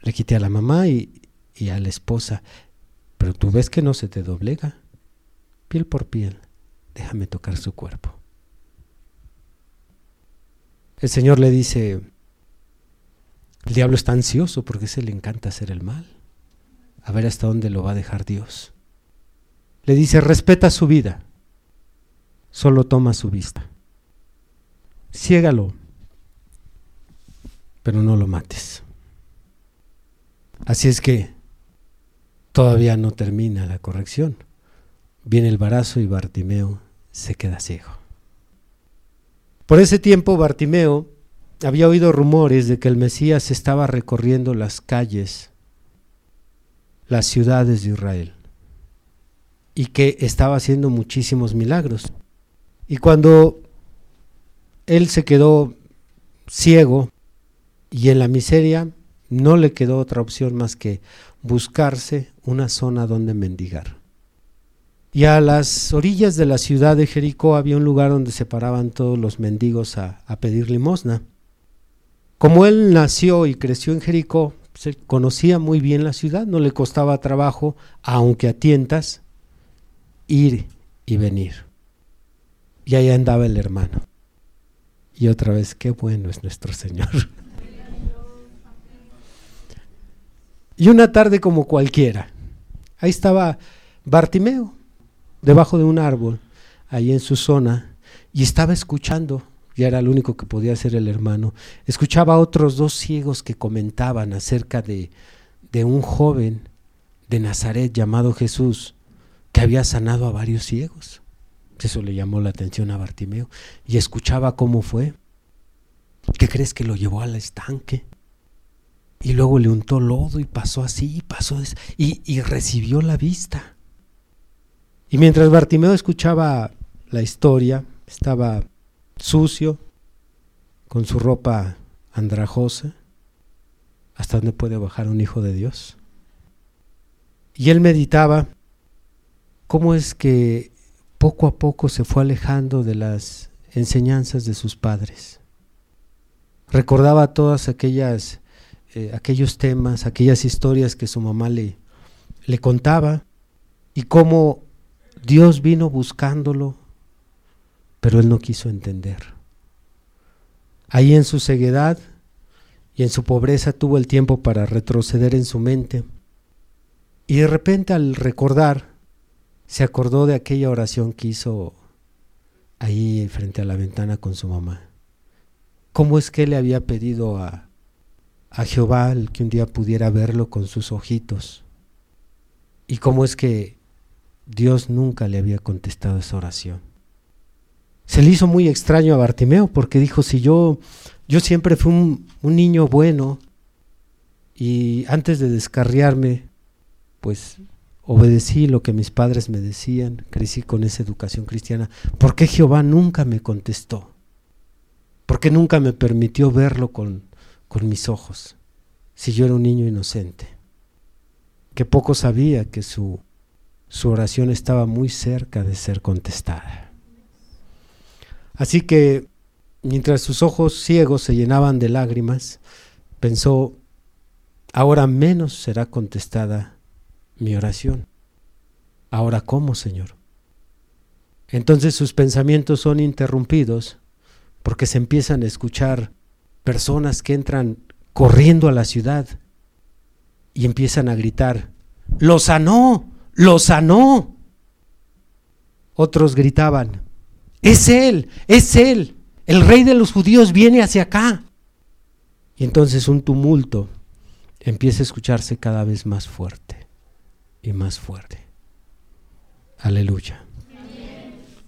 le quité a la mamá y, a la esposa, pero tú ves que no se te doblega, piel por piel, déjame tocar su cuerpo. El Señor le dice, el diablo está ansioso porque se le encanta hacer el mal, a ver hasta dónde lo va a dejar Dios. Le dice, respeta su vida, solo toma su vista. Ciégalo, pero no lo mates. Así es que todavía no termina la corrección. Viene el barazo y Bartimeo se queda ciego. Por ese tiempo Bartimeo había oído rumores de que el Mesías estaba recorriendo las calles, las ciudades de Israel, y que estaba haciendo muchísimos milagros. Y cuando él se quedó ciego, y en la miseria no le quedó otra opción más que buscarse una zona donde mendigar. Y a las orillas de la ciudad de Jericó había un lugar donde se paraban todos los mendigos a, pedir limosna. Como él nació y creció en Jericó, se conocía muy bien la ciudad, no le costaba trabajo, aunque a tientas, ir y venir. Y ahí andaba el hermano. Y otra vez, qué bueno es nuestro Señor. <laughs> Y una tarde como cualquiera, ahí estaba Bartimeo, debajo de un árbol, ahí en su zona, y estaba escuchando, ya era lo único que podía hacer el hermano, escuchaba a otros dos ciegos que comentaban acerca de, de un joven de Nazaret llamado Jesús que había sanado a varios ciegos. Eso le llamó la atención a Bartimeo y escuchaba cómo fue. ¿Qué crees que lo llevó al estanque? Y luego le untó lodo y pasó así, pasó y, y recibió la vista. Y mientras Bartimeo escuchaba la historia, estaba sucio, con su ropa andrajosa, ¿hasta dónde puede bajar un hijo de Dios? Y él meditaba cómo es que poco a poco se fue alejando de las enseñanzas de sus padres. Recordaba todas aquellas eh, aquellos temas, aquellas historias que su mamá le, le contaba y cómo Dios vino buscándolo, pero él no quiso entender. Ahí en su ceguedad y en su pobreza tuvo el tiempo para retroceder en su mente. Y de repente al recordar, se acordó de aquella oración que hizo ahí frente a la ventana con su mamá. ¿Cómo es que le había pedido a, a Jehová el que un día pudiera verlo con sus ojitos? ¿Y cómo es que Dios nunca le había contestado esa oración? Se le hizo muy extraño a Bartimeo porque dijo, si yo, yo siempre fui un, un niño bueno y antes de descarriarme, pues obedecí lo que mis padres me decían, crecí con esa educación cristiana, ¿por qué Jehová nunca me contestó? ¿Por qué nunca me permitió verlo con, con mis ojos si yo era un niño inocente? Que poco sabía que su, su oración estaba muy cerca de ser contestada. Así que mientras sus ojos ciegos se llenaban de lágrimas, pensó, ahora menos será contestada mi oración. Ahora, ¿cómo, Señor? Entonces sus pensamientos son interrumpidos porque se empiezan a escuchar personas que entran corriendo a la ciudad y empiezan a gritar, lo sanó, lo sanó. Otros gritaban, es Él, es Él, el rey de los judíos viene hacia acá. Y entonces un tumulto empieza a escucharse cada vez más fuerte y más fuerte. Aleluya.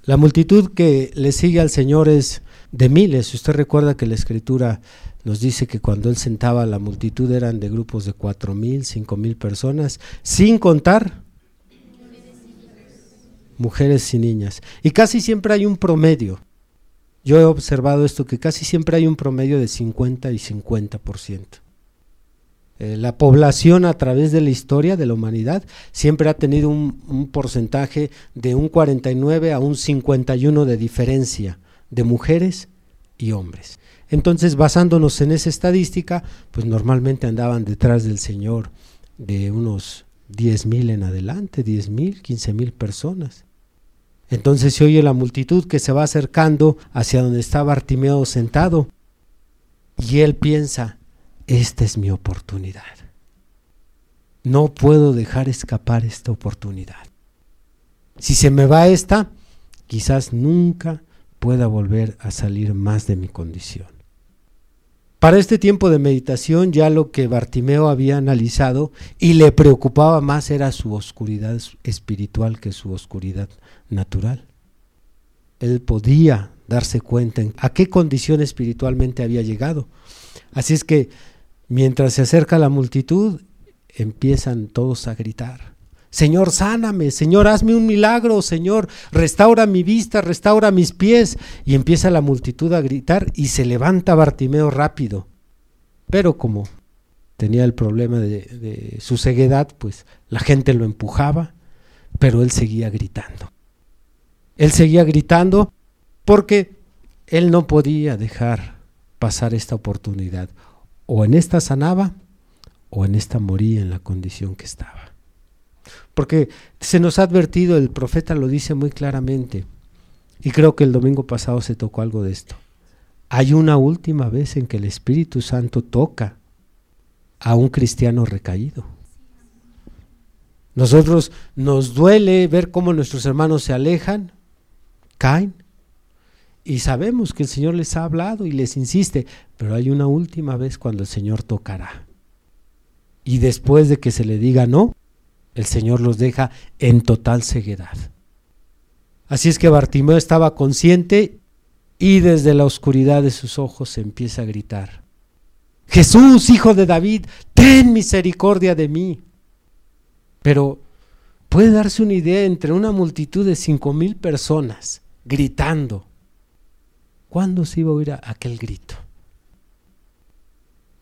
La multitud que le sigue al Señor es de miles. Usted recuerda que la escritura nos dice que cuando él sentaba la multitud eran de grupos de cuatro mil, cinco mil personas, sin contar mujeres y niñas. Y casi siempre hay un promedio. Yo he observado esto que casi siempre hay un promedio de 50 y 50%. Eh, la población a través de la historia de la humanidad siempre ha tenido un, porcentaje de un 49 a un 51 de diferencia de mujeres y hombres. Entonces, basándonos en esa estadística, pues normalmente andaban detrás del Señor de unos 10 mil en adelante, 10 mil, 15 mil personas. Entonces se oye la multitud que se va acercando hacia donde está Bartimeo sentado y él piensa, esta es mi oportunidad. No puedo dejar escapar esta oportunidad. Si se me va esta, quizás nunca pueda volver a salir más de mi condición. Para este tiempo de meditación ya lo que Bartimeo había analizado y le preocupaba más era su oscuridad espiritual que su oscuridad natural. Él podía darse cuenta en a qué condición espiritualmente había llegado. Así es que Mientras se acerca la multitud, empiezan todos a gritar. Señor, sáname, Señor, hazme un milagro, Señor, restaura mi vista, restaura mis pies. Y empieza la multitud a gritar y se levanta Bartimeo rápido. Pero como tenía el problema de, de su ceguedad, pues la gente lo empujaba, pero él seguía gritando. Él seguía gritando porque él no podía dejar pasar esta oportunidad o en esta sanaba o en esta moría en la condición que estaba. Porque se nos ha advertido, el profeta lo dice muy claramente, y creo que el domingo pasado se tocó algo de esto. Hay una última vez en que el Espíritu Santo toca a un cristiano recaído. Nosotros nos duele ver cómo nuestros hermanos se alejan, caen, Y sabemos que el Señor les ha hablado y les insiste, pero hay una última vez cuando el Señor tocará. Y después de que se le diga no, el Señor los deja en total ceguedad. Así es que Bartimeo estaba consciente y desde la oscuridad de sus ojos empieza a gritar, Jesús, hijo de David, ten misericordia de mí. Pero puede darse una idea entre una multitud de cinco mil personas gritando. ¿Cuándo se iba a oír aquel grito?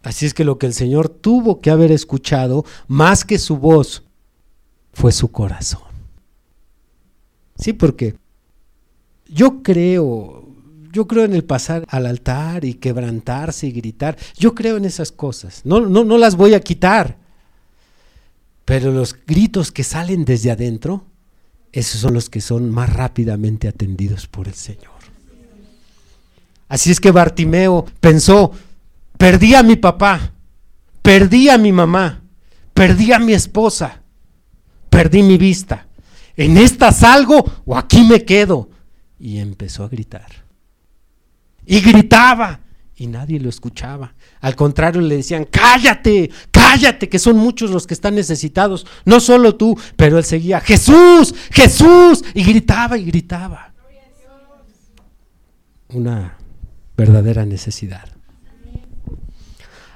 Así es que lo que el Señor tuvo que haber escuchado, más que su voz, fue su corazón. Sí, porque yo creo, yo creo en el pasar al altar y quebrantarse y gritar. Yo creo en esas cosas. No, no, no las voy a quitar. Pero los gritos que salen desde adentro, esos son los que son más rápidamente atendidos por el Señor. Así es que Bartimeo pensó, perdí a mi papá, perdí a mi mamá, perdí a mi esposa, perdí mi vista. ¿En esta salgo o aquí me quedo? Y empezó a gritar. Y gritaba y nadie lo escuchaba. Al contrario, le decían, cállate, cállate, que son muchos los que están necesitados, no solo tú, pero él seguía, Jesús, Jesús, y gritaba y gritaba. Una verdadera necesidad.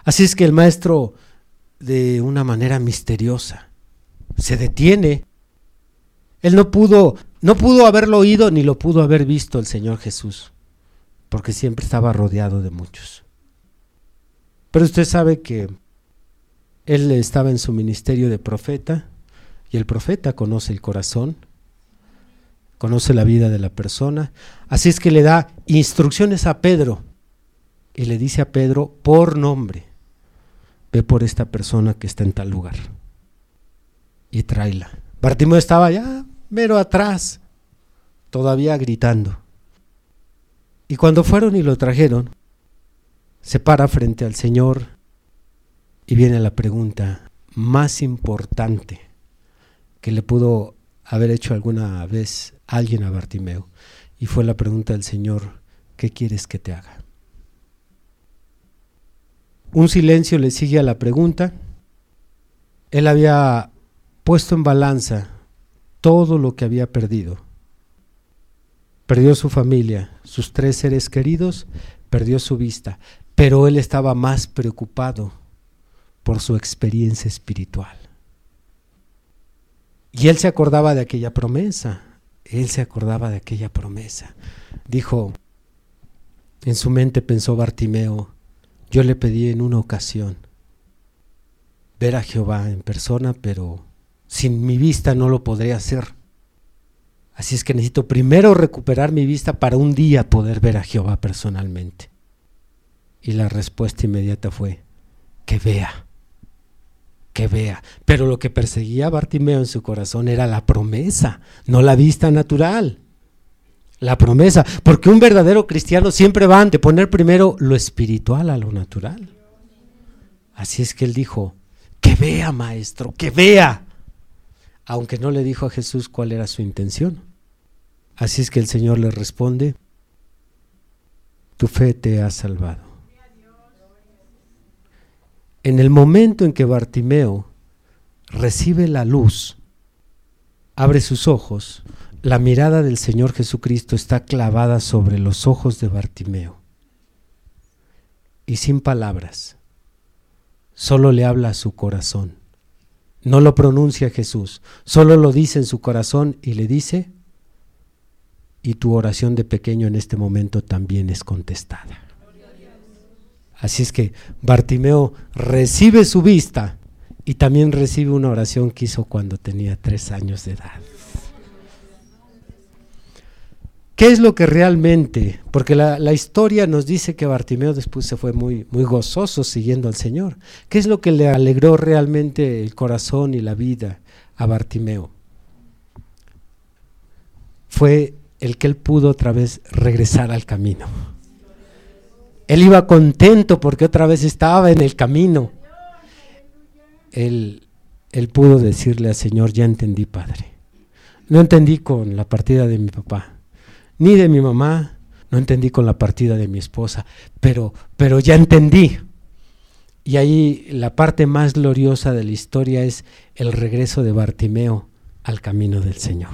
Así es que el maestro, de una manera misteriosa, se detiene. Él no pudo, no pudo haberlo oído ni lo pudo haber visto el Señor Jesús, porque siempre estaba rodeado de muchos. Pero usted sabe que él estaba en su ministerio de profeta y el profeta conoce el corazón, conoce la vida de la persona, así es que le da instrucciones a Pedro y le dice a Pedro por nombre, ve por esta persona que está en tal lugar y tráela. Bartimeo estaba ya mero atrás, todavía gritando. Y cuando fueron y lo trajeron, se para frente al Señor y viene la pregunta más importante que le pudo haber hecho alguna vez alguien a Bartimeo. Y fue la pregunta del Señor, ¿qué quieres que te haga? Un silencio le sigue a la pregunta. Él había puesto en balanza todo lo que había perdido. Perdió su familia, sus tres seres queridos, perdió su vista, pero él estaba más preocupado por su experiencia espiritual. Y él se acordaba de aquella promesa, él se acordaba de aquella promesa. Dijo, en su mente pensó Bartimeo, yo le pedí en una ocasión ver a Jehová en persona, pero sin mi vista no lo podré hacer. Así es que necesito primero recuperar mi vista para un día poder ver a Jehová personalmente. Y la respuesta inmediata fue, que vea, que vea. Pero lo que perseguía a Bartimeo en su corazón era la promesa, no la vista natural. La promesa, porque un verdadero cristiano siempre va a anteponer primero lo espiritual a lo natural. Así es que él dijo, que vea, maestro, que vea aunque no le dijo a Jesús cuál era su intención. Así es que el Señor le responde, tu fe te ha salvado. En el momento en que Bartimeo recibe la luz, abre sus ojos, la mirada del Señor Jesucristo está clavada sobre los ojos de Bartimeo. Y sin palabras, solo le habla a su corazón no lo pronuncia Jesús, solo lo dice en su corazón y le dice, y tu oración de pequeño en este momento también es contestada. Así es que Bartimeo recibe su vista y también recibe una oración que hizo cuando tenía tres años de edad. ¿Qué es lo que realmente? Porque la, historia nos dice que Bartimeo después se fue muy, muy gozoso siguiendo al Señor. ¿Qué es lo que le alegró realmente el corazón y la vida a Bartimeo? Fue el que él pudo otra vez regresar al camino. Él iba contento porque otra vez estaba en el camino. Él, él pudo decirle al Señor, ya entendí, Padre. No entendí con la partida de mi papá ni de mi mamá, no entendí con la partida de mi esposa, pero, pero ya entendí. Y ahí la parte más gloriosa de la historia es el regreso de Bartimeo al camino del Señor.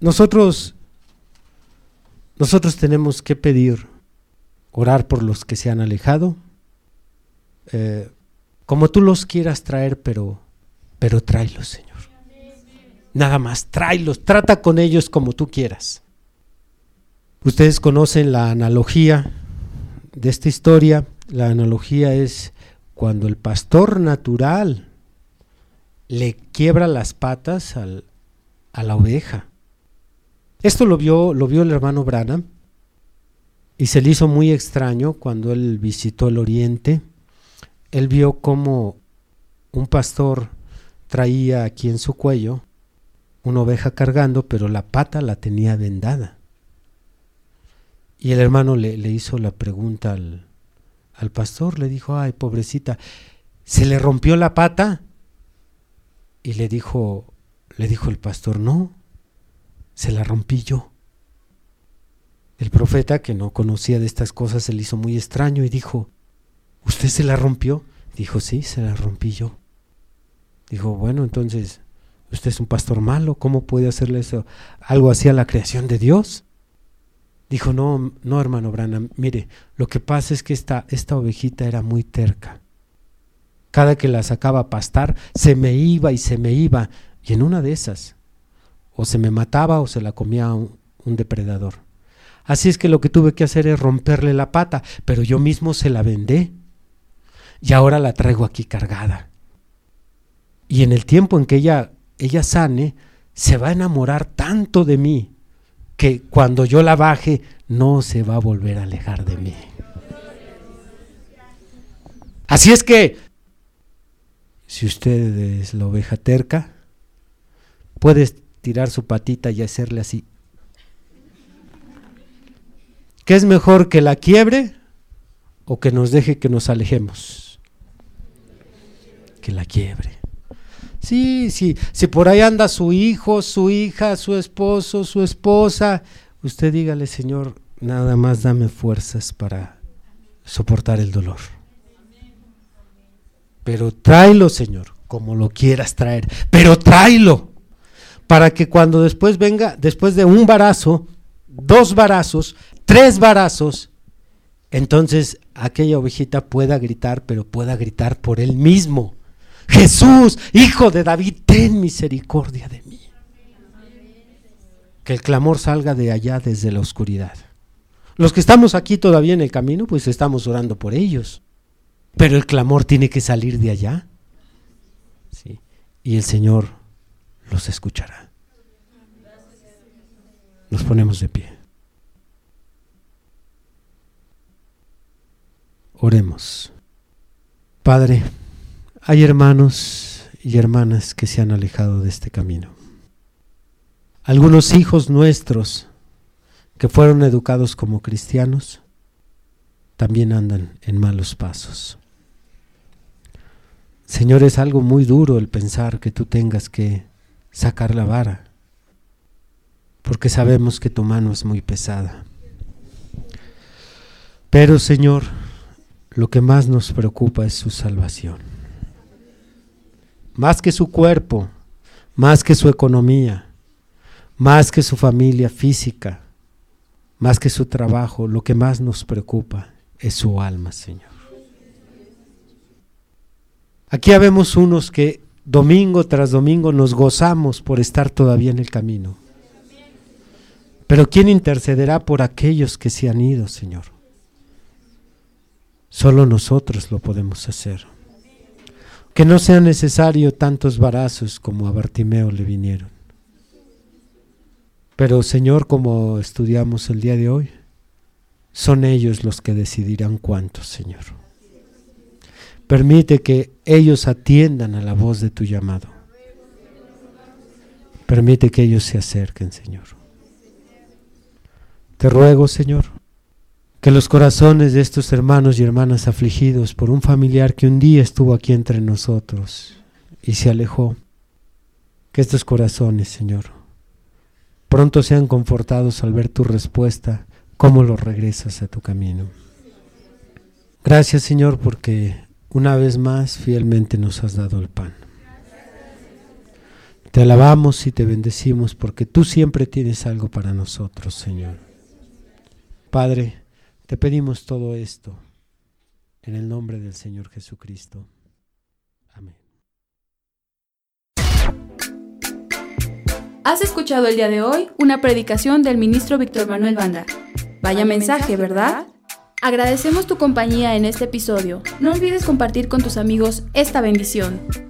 Nosotros, nosotros tenemos que pedir, orar por los que se han alejado, eh, como tú los quieras traer, pero, pero tráelos, Señor. Nada más, tráelos, trata con ellos como tú quieras. Ustedes conocen la analogía de esta historia, la analogía es cuando el pastor natural le quiebra las patas al, a la oveja. Esto lo vio, lo vio el hermano Branham y se le hizo muy extraño cuando él visitó el oriente. Él vio cómo un pastor traía aquí en su cuello una oveja cargando, pero la pata la tenía vendada. Y el hermano le, hizo la pregunta al, al pastor, le dijo, ay, pobrecita, ¿se le rompió la pata? Y le dijo, le dijo el pastor, no, se la rompí yo. El profeta, que no conocía de estas cosas, se le hizo muy extraño y dijo, ¿usted se la rompió? Dijo, sí, se la rompí yo. Dijo, bueno, entonces, usted es un pastor malo, ¿cómo puede hacerle eso? algo así a la creación de Dios? Dijo, no, no, hermano Branham, mire, lo que pasa es que esta, esta ovejita era muy terca. Cada que la sacaba a pastar, se me iba y se me iba. Y en una de esas, o se me mataba o se la comía un, un depredador. Así es que lo que tuve que hacer es romperle la pata, pero yo mismo se la vendé. Y ahora la traigo aquí cargada. Y en el tiempo en que ella, ella sane, se va a enamorar tanto de mí que cuando yo la baje no se va a volver a alejar de mí. Así es que, si usted es la oveja terca, puede tirar su patita y hacerle así. ¿Qué es mejor que la quiebre o que nos deje que nos alejemos? Que la quiebre. Sí, sí, si por ahí anda su hijo, su hija, su esposo, su esposa, usted dígale, Señor, nada más dame fuerzas para soportar el dolor. Pero tráelo, Señor, como lo quieras traer, pero tráelo para que cuando después venga, después de un barazo, dos barazos, tres barazos, entonces aquella ovejita pueda gritar, pero pueda gritar por él mismo Jesús, hijo de David, ten misericordia de mí. Que el clamor salga de allá desde la oscuridad. Los que estamos aquí todavía en el camino, pues estamos orando por ellos. Pero el clamor tiene que salir de allá. ¿sí? Y el Señor los escuchará. Nos ponemos de pie. Oremos. Padre, hay hermanos y hermanas que se han alejado de este camino. Algunos hijos nuestros que fueron educados como cristianos también andan en malos pasos. Señor, es algo muy duro el pensar que tú tengas que sacar la vara, porque sabemos que tu mano es muy pesada. Pero Señor, lo que más nos preocupa es su salvación más que su cuerpo, más que su economía, más que su familia física, más que su trabajo, lo que más nos preocupa es su alma, Señor. Aquí habemos unos que domingo tras domingo nos gozamos por estar todavía en el camino. Pero ¿quién intercederá por aquellos que se han ido, Señor? Solo nosotros lo podemos hacer que no sea necesario tantos barazos como a Bartimeo le vinieron. Pero Señor, como estudiamos el día de hoy, son ellos los que decidirán cuántos, Señor. Permite que ellos atiendan a la voz de tu llamado. Permite que ellos se acerquen, Señor. Te ruego, Señor, que los corazones de estos hermanos y hermanas afligidos por un familiar que un día estuvo aquí entre nosotros y se alejó, que estos corazones, Señor, pronto sean confortados al ver tu respuesta, cómo los regresas a tu camino. Gracias Señor porque una vez más fielmente nos has dado el pan. Te alabamos y te bendecimos porque tú siempre tienes algo para nosotros, Señor. Padre, te pedimos todo esto en el nombre del Señor Jesucristo. Amén. Has escuchado el día de hoy una predicación del ministro Víctor Manuel Banda. Vaya mensaje, ¿verdad? Agradecemos tu compañía en este episodio. No olvides compartir con tus amigos esta bendición.